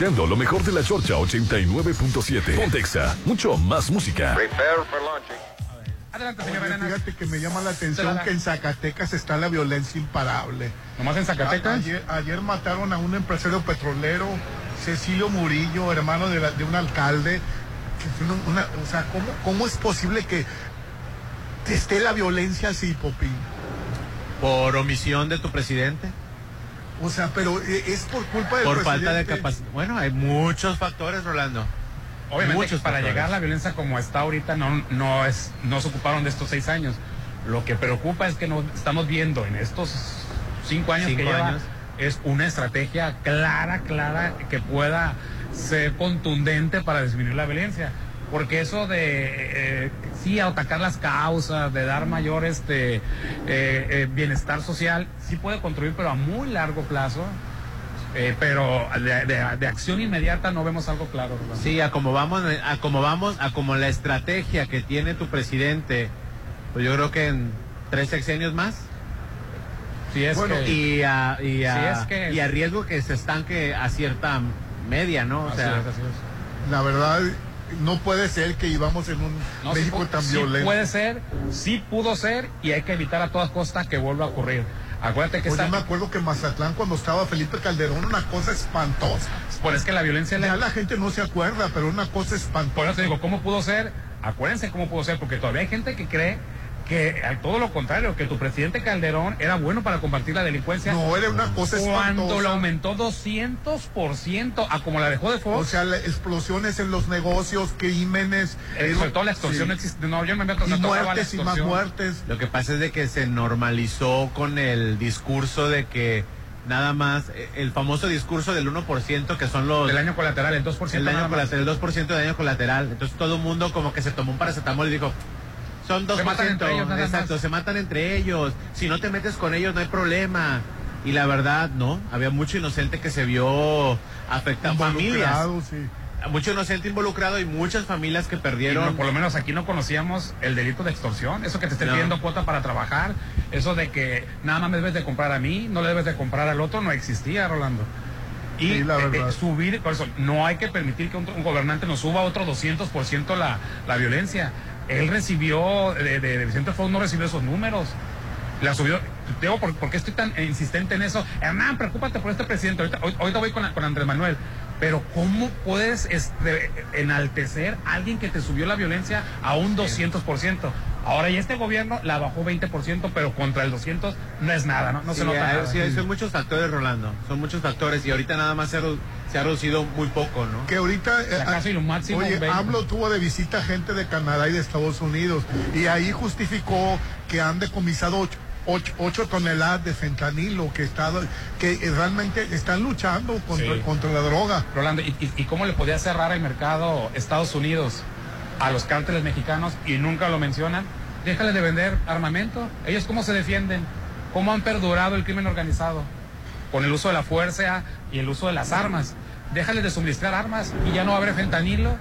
Escuchando lo mejor de la Chorcha 89.7. Pontexa, mucho más música. Adelante, señora Fíjate que me llama la atención que en Zacatecas está la violencia imparable. ¿Nomás en Zacatecas? Ayer, ayer mataron a un empresario petrolero, Cecilio Murillo, hermano de, la- de un alcalde. que una- una- o sea, ¿cómo, ¿cómo es posible que esté la violencia así, Popín? Por omisión de tu presidente. O sea, pero eh, es por culpa del Por falta de capacidad. Bueno, hay muchos factores, Rolando. Obviamente, Muchos para factores. llegar a la violencia como está ahorita, no, no, es, no se ocuparon de estos seis años. Lo que preocupa es que no estamos viendo en estos cinco años Cinco que lleva, años. es una estrategia clara, clara, que pueda ser contundente para disminuir la violencia. Porque eso de, eh, sí, atacar las causas, de dar mayor este, eh, eh, bienestar social, sí puede construir, pero a muy largo plazo. Eh, pero de, de- de acción inmediata no vemos algo claro. Rolando. Sí, a como vamos, a como vamos, a como la estrategia que tiene tu presidente, pues yo creo que en tres sexenios más. Sí, es Bueno, que- y, a, y, a, Sí, es que- y a riesgo que se estanque a cierta media, ¿no? O Así sea, es, así La verdad, no puede ser que íbamos en un No, sí México pu- tan sí violento. puede ser, sí pudo ser y hay que evitar a todas costas que vuelva a ocurrir. Acuérdate que Pues esta- yo me acuerdo que en Mazatlán cuando estaba Felipe Calderón una cosa espantosa. Pues es que la violencia Ya la gente no se acuerda, pero una cosa espantosa. Por eso te digo, ¿cómo pudo ser? Acuérdense cómo pudo ser, porque todavía hay gente que cree que al todo lo contrario, que tu presidente Calderón era bueno para combatir la delincuencia. No, era una cosa Cuando espantosa. lo aumentó 200% a como la dejó de Fox. O sea, la- explosiones en los negocios, crímenes. eh, sobre todo la extorsión sí. no existe. No, yo me meto Y la muertes y más muertes. Lo que pasa es de que se normalizó con el discurso de que nada más, eh, el famoso discurso del 1% que son los... Del daño colateral, el 2% El daño colateral, el 2% de daño colateral. Entonces todo el mundo como que se tomó un paracetamol y dijo, son 2%. Se matan entre ellos nada exacto, más. se matan entre ellos. Si no te metes con ellos no hay problema. Y la verdad, no, había mucho inocente que se vio afectado. Familias. Sí. Mucho inocente involucrado y muchas familias que perdieron. no, por lo menos aquí no conocíamos el delito de extorsión, eso que te estén No. pidiendo cuota para trabajar, eso de que nada más me debes de comprar a mí, no le debes de comprar al otro, no existía, Rolando. Y Sí, la eh, verdad. eh, subir, por eso, no hay que permitir que un, un gobernante nos suba otro 200% la, la violencia. Él recibió, de, de, de Vicente Fox no recibió esos números. La subió. Digo, ¿por, por qué estoy tan insistente en eso? Hernán, preocúpate por este presidente. Ahorita, hoy- ahorita voy con, con Andrés Manuel. Pero ¿cómo puedes este, enaltecer a alguien que te subió la violencia a un 200%? Ahora, y este gobierno la bajó 20%, pero contra el 200 no es nada, ¿no? No se Sí, nota hay- nada. sí, son muchos factores, Rolando. Son muchos factores y ahorita nada más se redu- se ha reducido muy poco, ¿no? Que ahorita, Si acaso y lo máximo, oye, un 20. AMLO tuvo de visita gente de Canadá y de Estados Unidos y ahí justificó que han decomisado ocho, ocho- ocho toneladas de fentanilo, que, está, que eh, realmente están luchando contra, Sí. contra la droga. Rolando, ¿y, y- y cómo le podía cerrar el mercado Estados Unidos a los cárteles mexicanos y nunca lo mencionan? Déjale de vender armamento. ¿Ellos cómo se defienden? ¿Cómo han perdurado el crimen organizado? Con el uso de la fuerza y el uso de las armas. Déjale de suministrar armas y ya no haber fentanilo.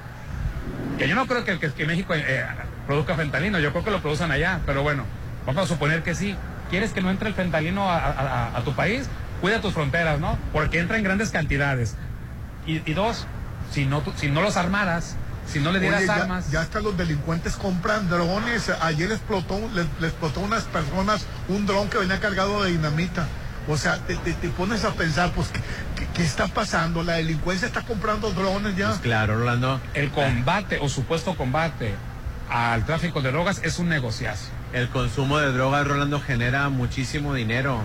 Que yo no creo que, que- que México eh, produzca fentanilo, yo creo que lo producen allá, pero bueno, vamos a suponer que sí. ¿Quieres que no entre el fentanilo a, a- tu país? Cuida tus fronteras, ¿no? Porque entra en grandes cantidades. Y, y dos, si no, si no los armaras, si no le dieras Oye, ya, armas... ya hasta los delincuentes compran drones. Ayer explotó, le, le explotó a unas personas un dron que venía cargado de dinamita. O sea, te, te- te pones a pensar, pues, ¿qué, qué- qué está pasando? La delincuencia está comprando drones ya. Pues claro, Rolando. El combate o supuesto combate al tráfico de drogas es un negociazo. El consumo de drogas, Rolando, genera muchísimo dinero.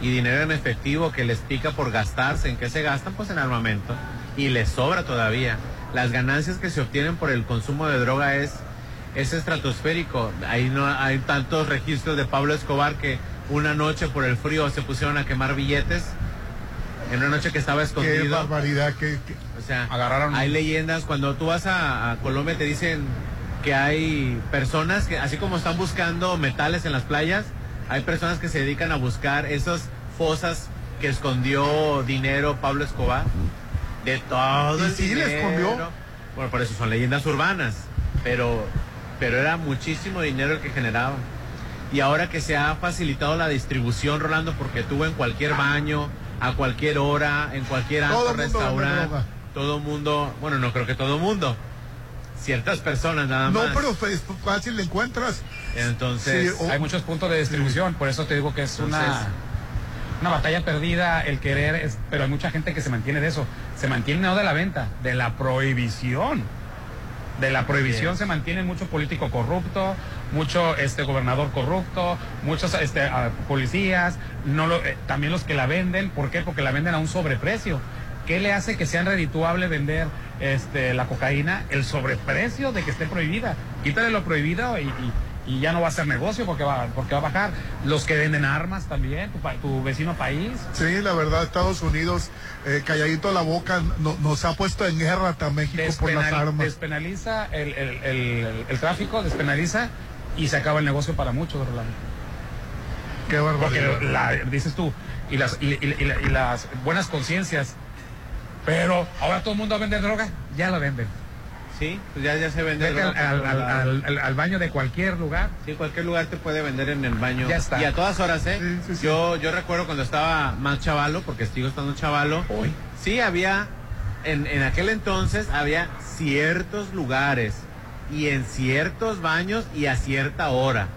Y dinero en efectivo que les pica por gastarse. ¿En qué se gastan? Pues en armamento. Y les sobra todavía. Las ganancias que se obtienen por el consumo de droga es, es estratosférico. Ahí no hay tantos registros de Pablo Escobar que una noche por el frío se pusieron a quemar billetes. En una noche que estaba escondido. Qué barbaridad, que, O sea, Agarraron- hay leyendas. Cuando tú vas a, a Colombia te dicen que hay personas que, así como están buscando metales en las playas, hay personas que se dedican a buscar esas fosas que escondió dinero Pablo Escobar. De todo ¿Y el sí le dinero. escondió? Bueno, por eso son leyendas urbanas. Pero, pero era muchísimo dinero el que generaba. Y ahora que se ha facilitado la distribución, Rolando, porque tú en cualquier baño, a cualquier hora, en cualquier Todo restaurante, todo mundo, bueno, no creo que todo mundo, ciertas personas nada No, más. pero pues, fácil le encuentras. Entonces, Sí, Hay muchos puntos de distribución, por eso te digo que es Entonces- una, una batalla perdida el querer, es- pero hay mucha gente que se mantiene de eso. Se mantiene no de la venta, de la prohibición. De la prohibición se mantiene mucho político corrupto, mucho este gobernador corrupto, muchos este, policías, no lo- eh, también los que la venden. ¿Por qué? Porque la venden a un sobreprecio. ¿Qué le hace que sea redituable vender este, la cocaína? El sobreprecio de que esté prohibida. Quítale lo prohibido y, y- y ya no va a ser negocio porque va, porque va a bajar. Los que venden armas también, tu, tu vecino país. Sí, la verdad, Estados Unidos, eh, calladito la boca, no- nos ha puesto en guerra a México por las armas. despenaliza el- el- el tráfico, despenaliza y se acaba el negocio para muchos, Rolando. Qué barbaridad. Porque la- dices tú, y las, y, y- y la- y las buenas conciencias, pero ahora todo el mundo va a vender droga, ya la venden. sí, pues ya, ya se vende. Al, droga al- por al- todos lados. al- al- al baño de cualquier lugar. Sí, cualquier lugar te puede vender en el baño. Ya está. Y a todas horas, ¿eh? Sí, sí, sí. Yo, yo recuerdo cuando estaba más chavalo, porque sigo estando chavalo. Hoy. Sí, había, en, en aquel entonces había ciertos lugares y en ciertos baños y a cierta hora.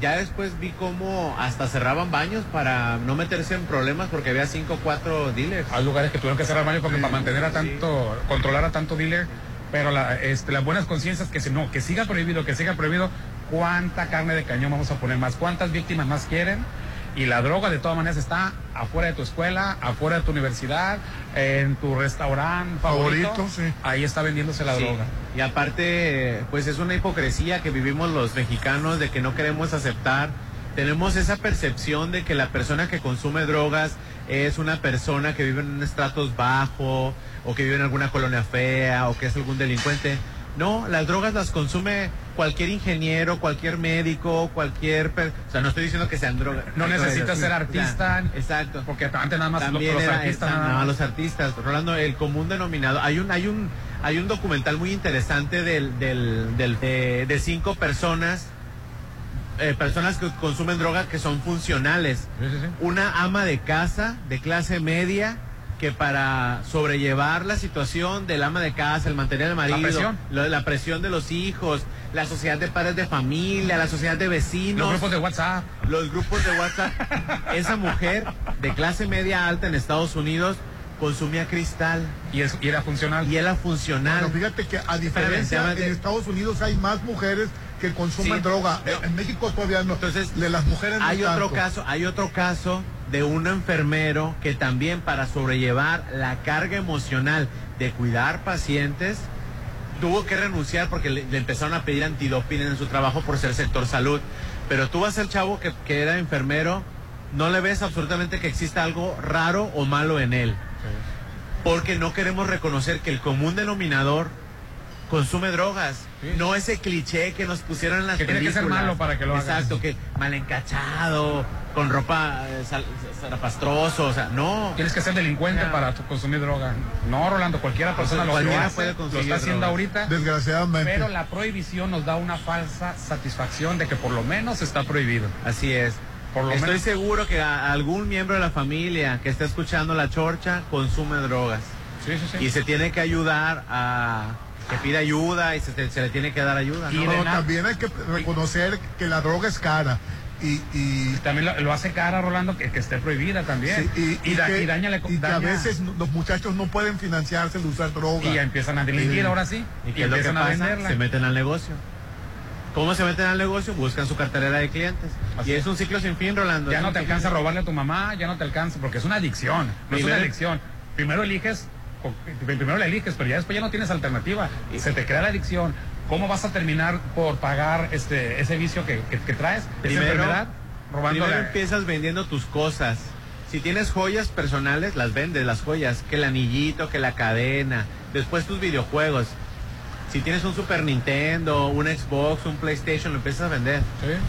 Ya después vi cómo hasta cerraban baños para no meterse en problemas porque había cinco o cuatro dealers. Hay lugares que tuvieron que cerrar baños porque para mantener a tanto, controlar a tanto dealer, pero la- este, las buenas conciencias que se, no, que siga prohibido, que siga prohibido, cuánta carne de cañón vamos a poner más, cuántas víctimas más quieren. Y la droga de todas maneras está afuera de tu escuela, afuera de tu universidad, en tu restaurante favorito. Favorito, sí. Ahí está vendiéndose la Sí. droga. Y aparte, pues es una hipocresía que vivimos los mexicanos de que no queremos aceptar. Tenemos esa percepción de que la persona que consume drogas es una persona que vive en un estratos bajo o que vive en alguna colonia fea o que es algún delincuente. No, las drogas las consume cualquier ingeniero, cualquier médico, cualquier... O sea, no estoy diciendo que sean drogas. No necesitas ser artista. exacto. Porque antes nada más También los, era artistas. esa- nada no, los artistas. Rolando, el común denominador. Hay un, hay un, hay un documental muy interesante del, del, del- de, de cinco personas, eh, personas que consumen droga que son funcionales. Sí, sí, sí. Una ama de casa de clase media que para sobrellevar la situación del ama de casa, el mantener al marido, presión. lo- la presión de los hijos, la sociedad de padres de familia, la sociedad de vecinos, Los grupos de WhatsApp. los grupos de WhatsApp. Esa mujer de clase media alta en Estados Unidos consumía cristal Y, es- y era funcional. y era funcional. Bueno, fíjate que a diferencia espérame. en Estados Unidos hay más mujeres que consumen Sí. droga. No. En México todavía no. Entonces, de las mujeres no hay otro tanto. caso, hay otro caso de un enfermero que también para sobrellevar la carga emocional de cuidar pacientes tuvo que renunciar porque le, le empezaron a pedir antidoping en su trabajo por ser sector salud. Pero tú vas al chavo que, que era enfermero, no le ves absolutamente que exista algo raro o malo en él. Porque no queremos reconocer que el común denominador consume drogas. No ese cliché que nos pusieron en las Que tiene que ser malo para que lo hagas. Exacto, que mal encachado, con ropa eh, zarapastroso, o sea, no. Tienes que ser delincuente para consumir droga. No, Rolando, cualquiera persona lo, cualquiera lo hace, puede lo conseguir está haciendo ahorita. Desgraciadamente. Pero la prohibición nos da una falsa satisfacción de que por lo menos está prohibido. Así es. Por lo Estoy menos. seguro que a- algún miembro de la familia que está escuchando la chorcha consume drogas. Sí, sí, sí. Y se tiene que ayudar a que pida ayuda y se, se le tiene que dar ayuda. ¿no? Pero también hay que reconocer que la droga es cara. Y, y también lo, lo hace cara, Rolando, que, que esté prohibida también. Sí, y, y da- que, y daña la- y que a veces los muchachos no pueden financiarse de usar droga. Y ya empiezan a delinquir ahora sí. ¿Y Y qué es lo que empiezan a venderla. Se meten al negocio. ¿Cómo se meten al negocio? Buscan su cartelera de clientes. Así y es un ciclo sin fin, Rolando. Ya no te alcanza a robarle a tu mamá, ya no te alcanza, porque es una adicción. No es Primero- una adicción. Primero eliges, primero la eliges, pero ya después ya no tienes alternativa. Y se te crea la adicción. ¿Cómo vas a terminar por pagar este ese vicio que, que- que traes? Esa Primero, enfermedad, robando primero empiezas vendiendo tus cosas. Si tienes joyas personales, las vendes, las joyas. Que el anillito, que la cadena. Después tus videojuegos. Si tienes un Super Nintendo, un Xbox, un PlayStation, lo empiezas a vender.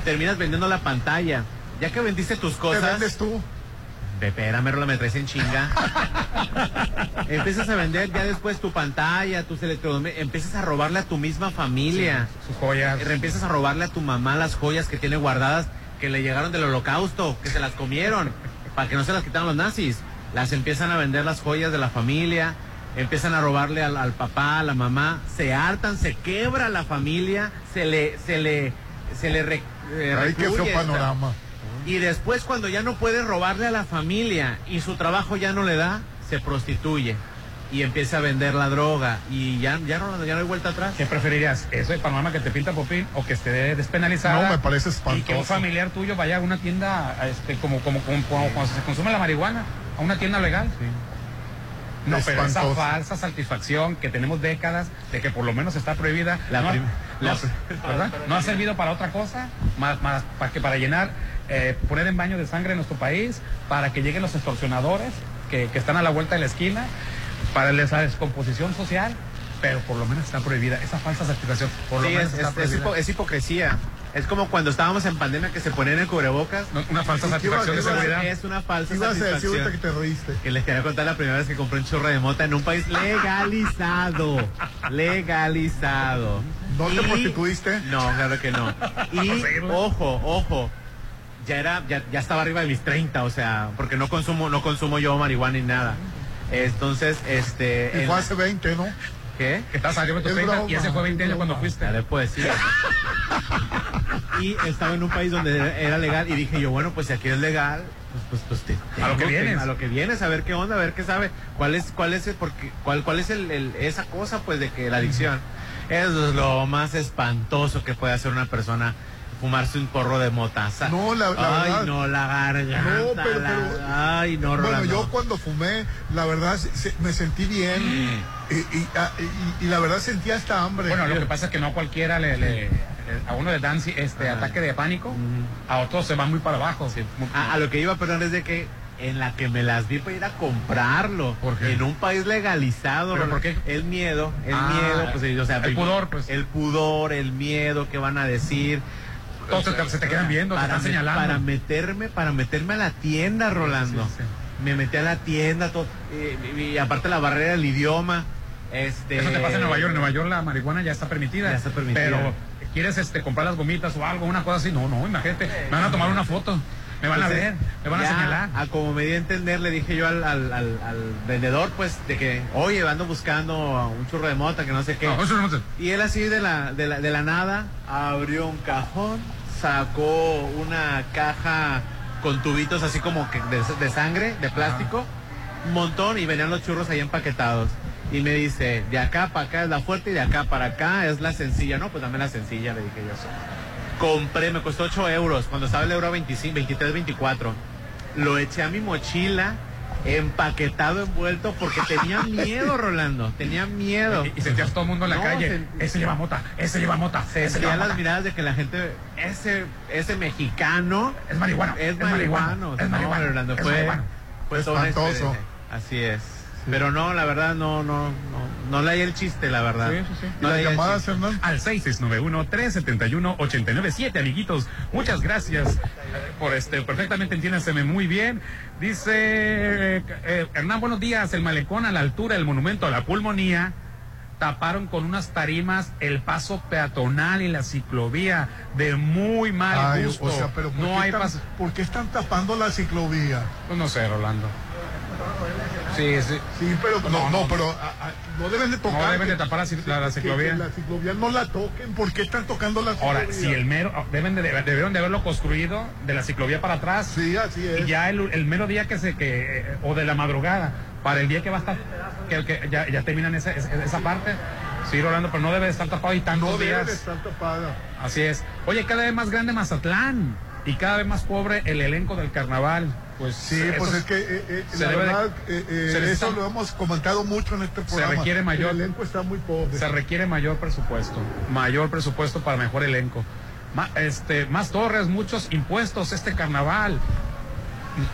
Terminas vendiendo la pantalla. Ya que vendiste tus cosas. ¿Te vendes tú? Espérame, Rola, me traes en chinga. empiezas a vender ya después tu pantalla, tus electrodomésticos. Empiezas a robarle a tu misma familia. sus joyas. Empiezas a robarle a tu mamá las joyas que tiene guardadas, que le llegaron del holocausto, que se las comieron, para que no se las quitaran los nazis. Las empiezan a vender las joyas de la familia, empiezan a robarle al, al papá, a la mamá, se hartan, se quebra la familia, se le, se le, se le re- eh, Ay, qué panorama. Y después cuando ya no puede robarle a la familia y su trabajo ya no le da, se prostituye y empieza a vender la droga y ya, ya, no, ya no hay vuelta atrás. ¿Qué preferirías? ¿Eso de panorama que te pinta Popín o que esté despenalizada? No, me parece Y que un espantoso. familiar tuyo vaya a una tienda, a este, como, como, como, como cuando se consume la marihuana, a una tienda legal. No, pero esa Espantoso. falsa satisfacción que tenemos décadas de que por lo menos está prohibida, La no, ¿verdad? No ha servido para otra cosa, más, más para que para llenar, eh, poner en baño de sangre en nuestro país, para que lleguen los extorsionadores que, que están a la vuelta de la esquina, para esa descomposición social, pero por lo menos está prohibida esa falsa satisfacción. Por lo Sí, menos es, está es- hipo- es hipocresía. Es como cuando estábamos en pandemia que se ponían el cubrebocas. una falsa ¿Y satisfacción de seguridad. Es una falsa Ibas a decir satisfacción. que te reíste. Que les quería contar la primera vez que compré un churro de mota en un país legalizado. legalizado. ¿No te Y- prostituiste? No, claro que no. Y ojo, ojo. Ya era, ya, ya estaba arriba de mis 30, o sea, porque no consumo, no consumo yo marihuana ni nada. Entonces, este. Y en- fue hace 20, ¿no? ¿Qué? Que estás arriba de tus Es 30 y ese fue 20 años cuando fuiste. Ya de poesía. y estaba en un país donde era- legal y dije yo, bueno, pues si aquí es legal, pues, pues, pues te- A lo que vienes. A lo que vienes, a ver qué onda, a ver qué sabe. ¿Cuál es, cuál es, el, porque, cuál, cuál es el, el- esa cosa, pues, de que la adicción? Eso es lo más espantoso que puede hacer una persona. Fumarse un porro de motaza. No, la- la Ay, verdad- no, la garganta. No, pero- la- pero- Ay, no, Bueno, Rolando. yo cuando fumé, la verdad se- se- me sentí bien y, y- a- y- y la verdad sentía hasta hambre. Bueno, lo que pasa es que no a cualquiera le, le- a uno le dan este ataque de pánico, a otros se van muy para abajo. Muy- A, a lo que iba, perdón, es de que en la que me las vi para ir a comprarlo. ¿Por qué? En un país legalizado. ¿Pero por qué? El miedo, el Ah, miedo, pues, o sea, el pudor, pues. El pudor, el miedo, ¿qué van a decir? Todos se te- se te quedan viendo, te para, están señalando. para meterme, para meterme a la tienda, Rolando. sí, sí. Me metí a la tienda, todo, y, y aparte la barrera del idioma. Este, Eso te pasa en Nueva York. En Nueva York la marihuana ya está permitida. Ya está permitida. Pero quieres este comprar las gomitas o algo, una cosa así. No, no, imagínate. Me van a tomar una foto. Me van a ver. Me van a señalar. A como me di a entender, le dije yo al, al- al- al vendedor, pues, de que, oye, ando buscando un churro de mota, que no sé qué. No, Y él así de la, de la, de la nada abrió un cajón, sacó una caja con tubitos así como que de, de sangre, de plástico, un montón y venían los churros ahí empaquetados. Y me dice, de acá para acá es la fuerte y de acá para acá es la sencilla. No, pues dame la sencilla, le dije yo. Compré, me costó 8 euros, cuando estaba el euro a 25, 23, 24. Lo eché a mi mochila, empaquetado, envuelto, porque tenía miedo, Rolando, tenía miedo. Y, y sentías todo el mundo en la No, calle. Ese lleva mota, ese lleva mota. lleva las miradas de que la gente, ese, ese mexicano Es marihuano, es es marihuano, es No, marihuano, Rolando, es fue, marihuano. fue Espantoso. Así es. Pero no, la verdad no, no, no, no leí el chiste, la verdad. Sí, sí, sí. No ¿Y las leí el llamadas. Hernán? Al 6691-371-897, amiguitos. Muchas gracias eh, por este. Perfectamente entiéndaseme muy bien. Dice eh, eh, Hernán, buenos días. El malecón a la altura del monumento a la pulmonía taparon con unas tarimas el paso peatonal y la ciclovía de muy mal Ay, gusto. o sea, pero ¿por, no qué hay están, paso. ¿por qué están tapando la ciclovía? Pues no sé, Rolando. Sí, sí. Sí, pero no, No, pero a- a- no deben de tocar. No deben de tapar la la- ciclovía. que la ciclovía no la toquen. ¿Por qué están tocando la ciclovía? Ahora, si el mero, deben de, debieron de haberlo construido de la ciclovía para atrás. Sí, así es. Y ya el, el mero día que se, que, eh, o de la madrugada, para el día que va a estar, que, que ya, ya terminan esa, esa, esa parte. Sí, Rolando, pero no debe de estar tapado y tantos no debe días. de estar tapada. Así es. Oye, cada vez más grande Mazatlán y cada vez más pobre el elenco del carnaval. Pues Sí, eso pues es que eh, eh, se la verdad, eh, eh, se eso lo hemos comentado mucho en este programa. requiere mayor- El elenco está muy pobre. se requiere mayor presupuesto, mayor presupuesto para mejor elenco. Ma- este, más torres, muchos impuestos este carnaval.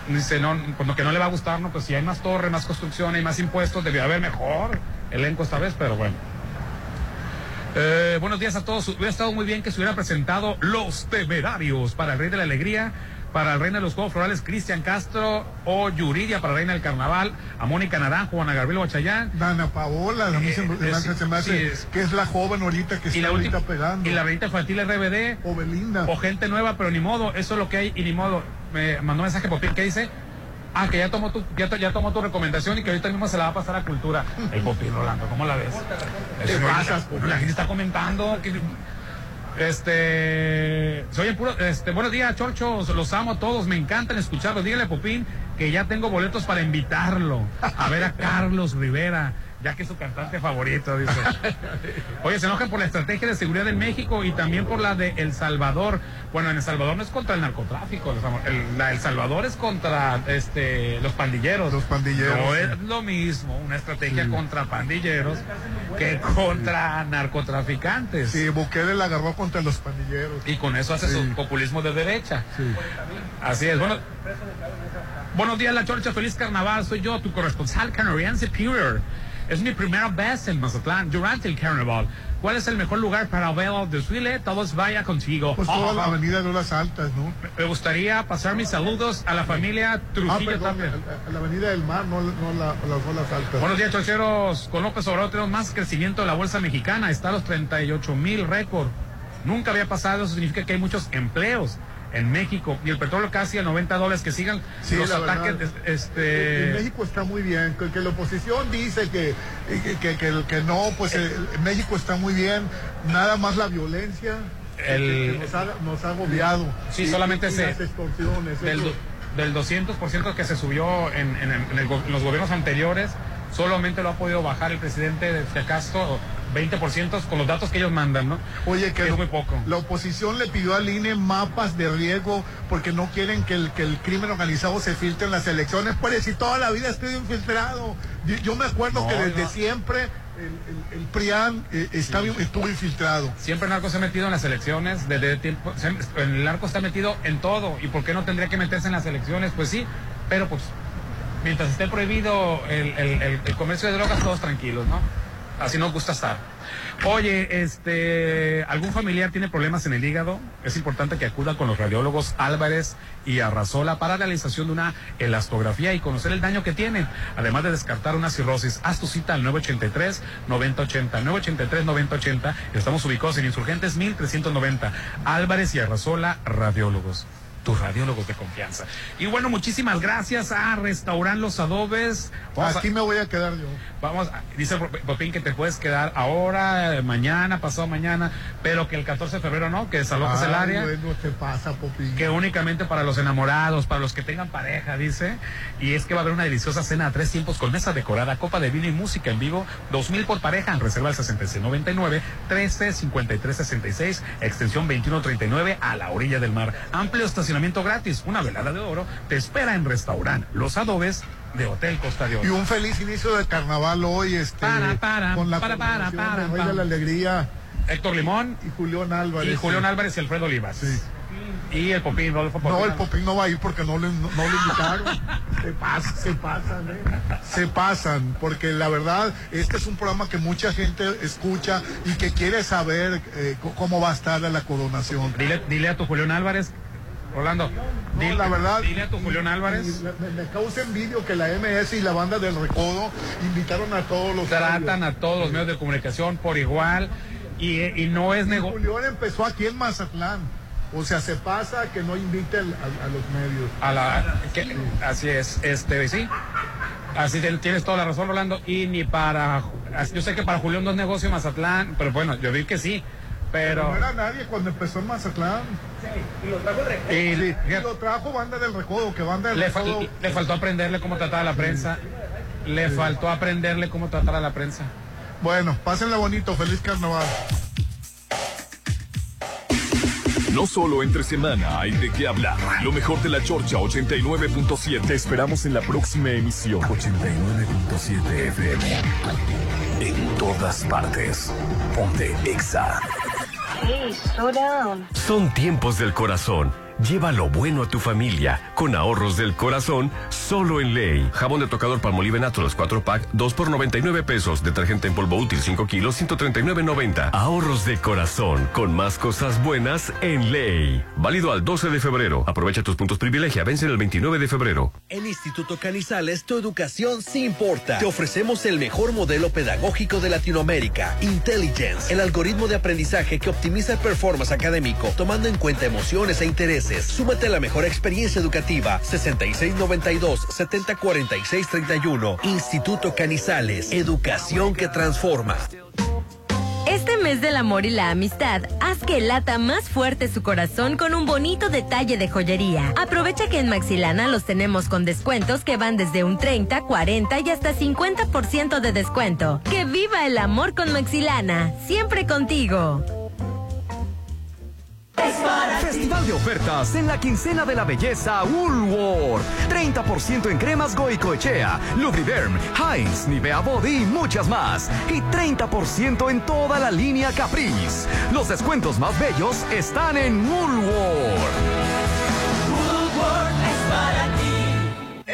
Dice, no, pues lo que no le va a gustar, no, pues si hay más torres, más construcción y más impuestos, debió haber mejor elenco esta vez, pero bueno. Eh, buenos días a todos. Hubiera estado muy bien que se hubiera presentado Los Temerarios para el Rey de la Alegría, para el Reina de los Juegos Florales, Cristian Castro o Yuridia para Reina del Carnaval, a Mónica Naranjo, Ana Gabriela Bachayán. Dana Paola, a mí se, me- Eh, se me hace es- que es la joven ahorita que está la, ahorita pegando. y la revista infantil RBD. O Belinda. O gente nueva, pero ni modo. Eso es lo que hay y ni modo. Me mandó un mensaje Popín que dice. Ah, que ya tomó tu, ya, ya tomó tu recomendación y que ahorita mismo se la va a pasar a cultura. El Popín Rolando, ¿cómo la ves? ¿Qué pasa? La gente está comentando que este soy el puro este buenos días chorchos los amo a todos me encantan escucharlos. Dígale a Popín que ya tengo boletos para invitarlo. A ver a Carlos Rivera ya que es su cantante favorito dice oye se enojan por la estrategia de seguridad en México y también por la de El Salvador bueno en El Salvador no es contra el narcotráfico el, la El Salvador es contra este los pandilleros Los pandilleros, no sí. es lo mismo una estrategia contra pandilleros que contra narcotraficantes Sí, Bukele la agarró contra los pandilleros. y con eso hace su populismo de derecha. Así es. Bueno, buenos días, La Chorcha. Feliz carnaval. Soy yo, tu corresponsal canadiense Superior. Es mi primera vez en Mazatlán durante el carnaval. ¿Cuál es el mejor lugar para ver el desfile? Todos vaya contigo. Pues toda la Ah, avenida de las Altas, ¿no? Me gustaría pasar mis saludos a la familia Ah, Trujillo perdón, también. a- la avenida del Mar, no, no la, las altas. Buenos días, chocheros. Con López Obrador tenemos más crecimiento de la bolsa mexicana. Está a los 38 mil récord. Nunca había pasado. Eso significa que hay muchos empleos en México. Y el petróleo casi a 90 dólares. Que sigan Sí, los ataques. verdad. Este, En México está muy bien, que, que la oposición dice que, que, que, que- que no, pues eh, México está muy bien, nada más la violencia El- nos, ha, nos ha agobiado. Sí, Y- solamente y se- las extorsiones. del, eso. del 200% que se subió en, en- en el en los gobiernos anteriores, solamente lo ha podido bajar el presidente de acaso 20% con los datos que ellos mandan, ¿no? Oye, que es muy poco. la oposición le pidió al INE mapas de riesgo porque no quieren que el, que el crimen organizado se filtre en las elecciones. Pues si toda la vida estoy infiltrado. Yo, yo me acuerdo No, que desde no. siempre el, el- el PRIAN eh, estaba- estuvo infiltrado. Siempre el narco se ha metido en las elecciones, desde tiempo, se- el narco está metido en todo. ¿Y por qué no tendría que meterse en las elecciones? Pues sí, pero pues mientras esté prohibido el- el comercio de drogas, todos tranquilos, ¿no? Así nos gusta estar. Oye, este, ¿algún familiar tiene problemas en el hígado? Es importante que acuda con los radiólogos Álvarez y Arrazola para realización de una elastografía y conocer el daño que tienen, además de descartar una cirrosis. Haz tu cita al 983-9080, 983-9080. Estamos ubicados en Insurgentes 1390. Álvarez y Arrazola, radiólogos tus radiólogos de confianza. Y bueno, muchísimas gracias a Restaurant Los Adobes. Vamos a- Aquí me voy a quedar yo. Vamos, a- dice Popín que te puedes quedar ahora, eh, mañana, pasado mañana, pero que el 14 de febrero no, que desalojes el área. bueno, te pasa, Popín. Que únicamente para los enamorados, para los que tengan pareja, dice. Y es que va a haber una deliciosa cena a tres tiempos con mesa decorada, copa de vino y música en vivo. Dos mil por pareja. Reserva al 6699 135366, extensión 2139 a la orilla del mar. Amplio estacionamiento gratis. Una velada de oro te espera en restaurante Los Adobes de Hotel Costa de Oro. Y un feliz inicio de carnaval hoy, este, Para, para, con la para, para, para, para. de la Alegría Héctor Limón y Julián Álvarez. y Julián. Álvarez y Alfredo Olivas. Sí. Y el Popín, Rodolfo Popín. No, el Popín no va a ir porque no le, no, no invitaron. se, pasan, se pasan, ¿eh? Se pasan, porque la verdad, este es un programa que mucha gente escucha y que quiere saber eh, cómo va a estar la coronación. Dile, dile a tu Julián Álvarez, Rolando. No, dile, la verdad. Dile a tu Julián Álvarez. Me, me- causa envidio que la MS y la banda del Recodo invitaron a todos los. Tratan a todos los medios de comunicación por igual. Y, y no es negocio. Julián empezó aquí en Mazatlán. O sea, se pasa que no invite a, a los medios. A la, que- así es, este, sí. Así tienes toda la razón, Rolando. Y ni para. Yo sé que para Julián no es negocio Mazatlán, pero bueno, yo vi que sí. Pero. No era nadie cuando empezó en Mazatlán. y lo trajo el Y, Y, y lo trajo banda del Recodo, que banda del le, fal- Recodo. le faltó aprenderle cómo tratar a la prensa. Le faltó aprenderle cómo tratar a la prensa. Bueno, pásenla bonito, feliz carnaval. No solo entre semana hay de qué hablar. Lo mejor de la Chorcha 89.7. Te esperamos en la próxima emisión. 89.7 FM. En todas partes. Ponte Exa. Hey, slow down. Son tiempos del corazón. Lleva lo bueno a tu familia con ahorros del corazón solo en ley. Jabón de tocador Palmolive Naturals 4 pack 2 por 99 pesos. Detergente en polvo útil 5 kilos 139.90. Ahorros de corazón con más cosas buenas en ley. Válido al 12 de febrero. Aprovecha tus puntos privilegia. Vencen el 29 de febrero. En Instituto Canizales, tu educación sí importa. Te ofrecemos el mejor modelo pedagógico de Latinoamérica, Intelligence, el algoritmo de aprendizaje que optimiza el performance académico, tomando en cuenta emociones e intereses. Súmate a la mejor experiencia educativa, 6692-704631. Instituto Canizales, educación que transforma. Este mes del amor y la amistad, haz que lata más fuerte su corazón con un bonito detalle de joyería. Aprovecha que en Maxilana los tenemos con descuentos que van desde un 30, 40 y hasta 50% de descuento. ¡Que viva el amor con Maxilana! Siempre contigo. Festival de ofertas en la quincena de la belleza Woolworth. 30% en cremas Goicoechea, Lubriderm, Heinz, Nivea Body y muchas más. Y 30% en toda la línea Caprice. Los descuentos más bellos están en Woolworth.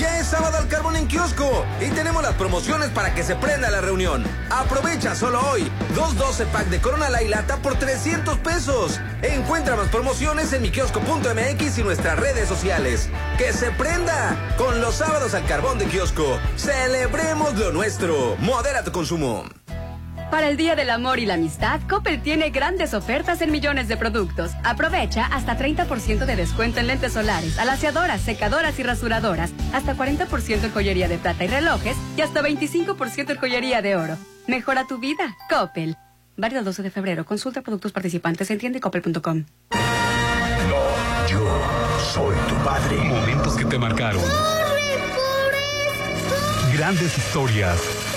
Ya es sábado al carbón en kiosco y tenemos las promociones para que se prenda la reunión. Aprovecha solo hoy. 212 pack de Corona Light Lata por 300 pesos. Encuentra más promociones en mikiosco.mx y nuestras redes sociales. ¡Que se prenda! Con los sábados al carbón de kiosco. Celebremos lo nuestro. Modera tu consumo. Para el Día del Amor y la Amistad, Coppel tiene grandes ofertas en millones de productos. Aprovecha hasta 30% de descuento en lentes solares, alaciadoras, secadoras y rasuradoras, hasta 40% en joyería de plata y relojes y hasta 25% en joyería de oro. Mejora tu vida, Coppel. Válido el 12 de febrero. Consulta productos participantes en tiendecoppel.com. Yo soy tu padre. Momentos que te marcaron. Grandes historias.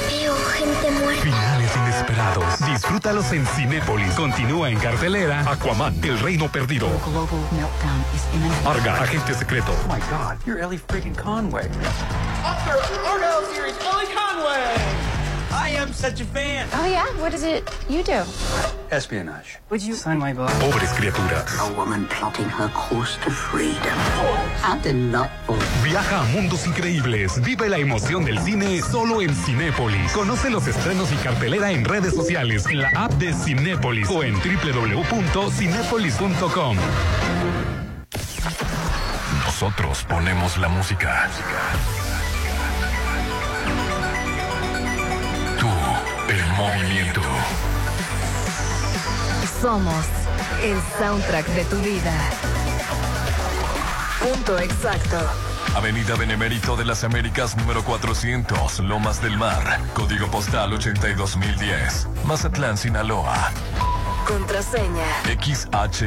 Gente muerta. Finales inesperados. Disfrútalos en Cinépolis. Continúa en cartelera Aquaman, El Reino Perdido. Arga, Agente Secreto. Oh my god, you're Ellie freaking Conway. Oscar Orwell series, Ellie Conway. I am such a fan. Oh yeah? What is it you do? Espionage. Would you sign my book? Pobres criaturas. A woman plotting her course to freedom. Delightful. Viaja a mundos increíbles. Vive la emoción del cine solo en Cinépolis. Conoce los estrenos y cartelera en redes sociales, en la app de Cinépolis o en www.cinépolis.com. Nosotros ponemos la música. Movimiento. Somos el soundtrack de tu vida. Punto exacto. Avenida Benemérito de las Américas número 400, Lomas del Mar. Código postal 82010. Mazatlán, Sinaloa. Contraseña. XH